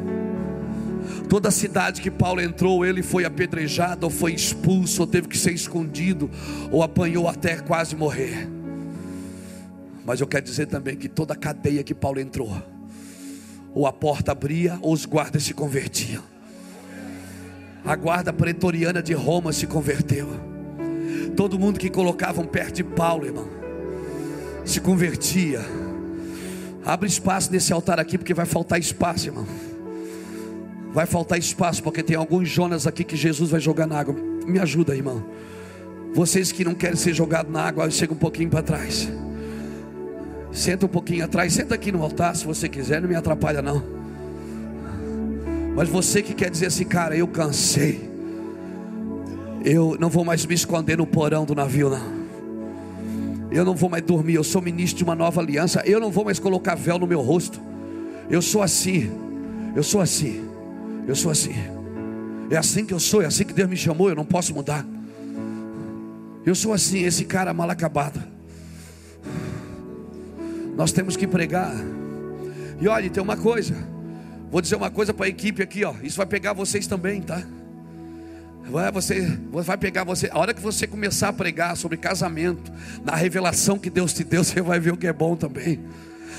Toda cidade que Paulo entrou, ele foi apedrejado, ou foi expulso, ou teve que ser escondido, ou apanhou até quase morrer. Mas eu quero dizer também que toda cadeia que Paulo entrou, ou a porta abria, ou os guardas se convertiam. A guarda pretoriana de Roma se converteu. Todo mundo que colocavam perto de Paulo, irmão, se convertia. Abre espaço nesse altar aqui, porque vai faltar espaço, irmão. Vai faltar espaço, porque tem alguns Jonas aqui que Jesus vai jogar na água. Me ajuda, irmão. Vocês que não querem ser jogados na água, chega um pouquinho para trás. Senta um pouquinho atrás, senta aqui no altar se você quiser, não me atrapalha não. Mas você que quer dizer assim, cara, eu cansei. Eu não vou mais me esconder no porão do navio, não. Eu não vou mais dormir, eu sou ministro de uma nova aliança. Eu não vou mais colocar véu no meu rosto. Eu sou assim. Eu sou assim. Eu sou assim. É assim que eu sou, é assim que Deus me chamou, eu não posso mudar. Eu sou assim, esse cara mal acabado. Nós temos que pregar. E olha, tem uma coisa. Vou dizer uma coisa para a equipe aqui, ó. Isso vai pegar vocês também, tá? Vai, você, vai pegar você. A hora que você começar a pregar sobre casamento, na revelação que Deus te deu, você vai ver o que é bom também.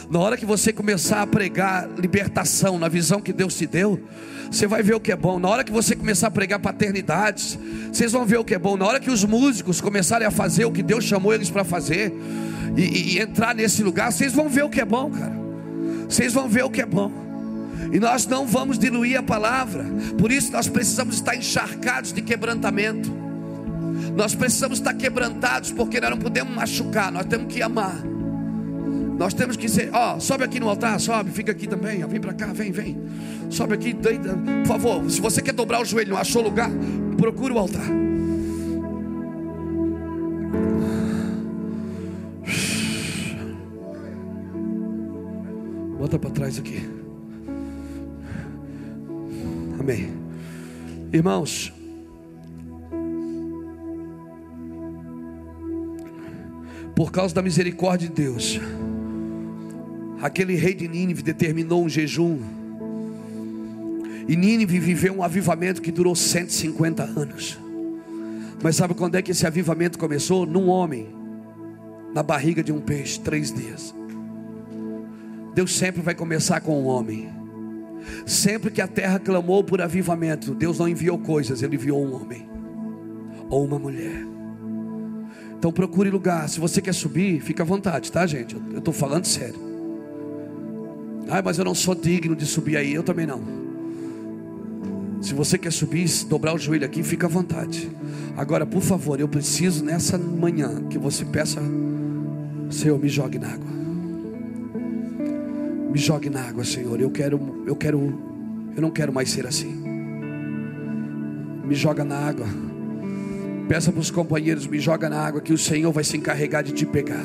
Na hora que você começar a pregar libertação na visão que Deus te deu, você vai ver o que é bom. Na hora que você começar a pregar paternidade, vocês vão ver o que é bom. Na hora que os músicos começarem a fazer o que Deus chamou eles para fazer e, e, e entrar nesse lugar, vocês vão ver o que é bom, cara. Vocês vão ver o que é bom. E nós não vamos diluir a palavra. Por isso nós precisamos estar encharcados de quebrantamento. Nós precisamos estar quebrantados, porque nós não podemos machucar, nós temos que amar. Nós temos que ser, ó, sobe aqui no altar, sobe, fica aqui também, ó, vem para cá, vem, vem. Sobe aqui, deita. por favor, se você quer dobrar o joelho, não achou lugar, procura o altar. Bota para trás aqui. Amém. Irmãos, por causa da misericórdia de Deus, aquele rei de Nínive determinou um jejum. E Nínive viveu um avivamento que durou 150 anos. Mas sabe quando é que esse avivamento começou? Num homem, na barriga de um peixe, três dias. Deus sempre vai começar com um homem. Sempre que a terra clamou por avivamento, Deus não enviou coisas, Ele enviou um homem ou uma mulher. Então procure lugar. Se você quer subir, fica à vontade, tá, gente? Eu estou falando sério. Ah, mas eu não sou digno de subir aí. Eu também não. Se você quer subir, dobrar o joelho aqui, fica à vontade. Agora, por favor, eu preciso nessa manhã que você peça, Senhor, me jogue na água. Me jogue na água, Senhor. Eu quero, eu quero, eu não quero mais ser assim. Me joga na água. Peça para os companheiros, me joga na água que o Senhor vai se encarregar de te pegar.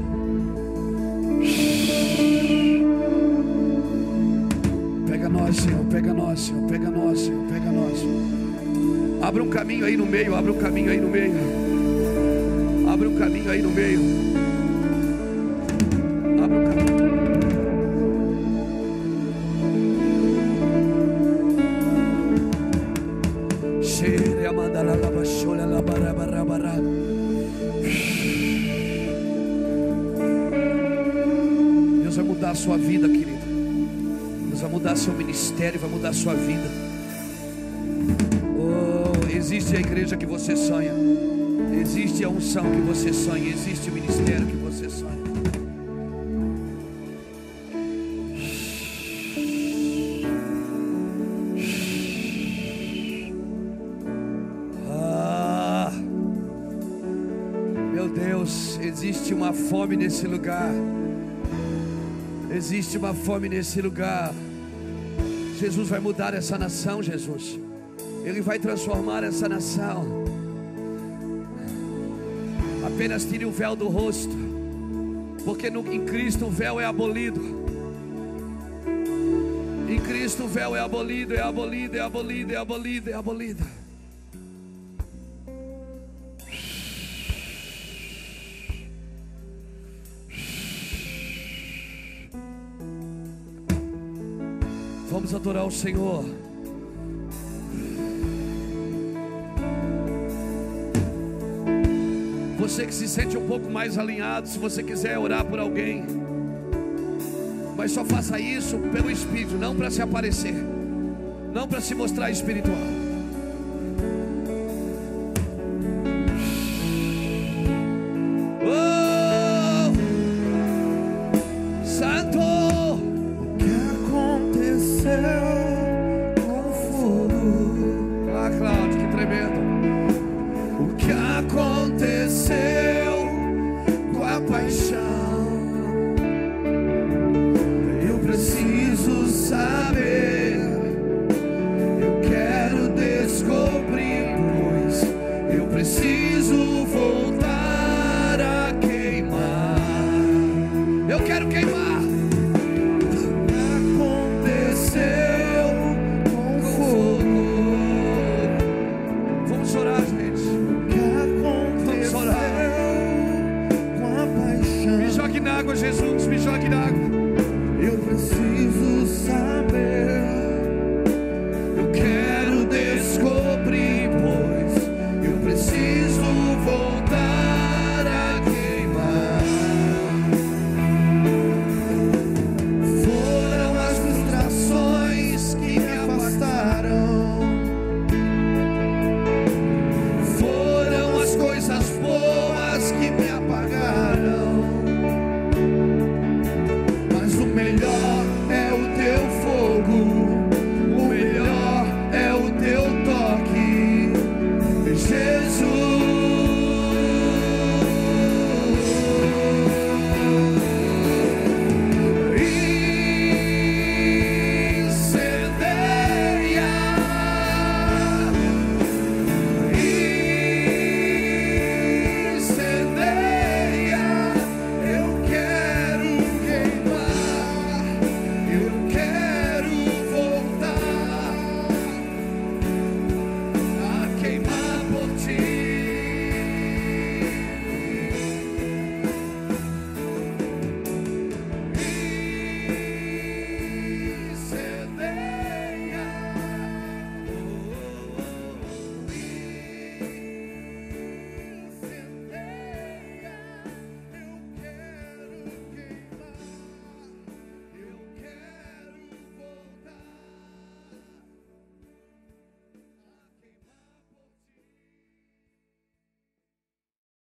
Senhor, pega nós, Senhor, pega nós, Senhor, pega nós. Abre um caminho aí no meio, abre um caminho aí no meio. Abre um caminho aí no meio. Sua vida. Oh, existe a igreja que você sonha. Existe a unção que você sonha. Existe o ministério que você sonha. Ah, meu Deus, existe uma fome nesse lugar. Existe uma fome nesse lugar. Jesus vai mudar essa nação, Jesus. Ele vai transformar essa nação. Apenas tire o véu do rosto, porque no, em Cristo o véu é abolido. Em Cristo o véu é abolido, é abolido, é abolido, é abolido, é abolido. Adorar o Senhor. Você que se sente um pouco mais alinhado, se você quiser orar por alguém, mas só faça isso pelo Espírito, não para se aparecer, não para se mostrar espiritual.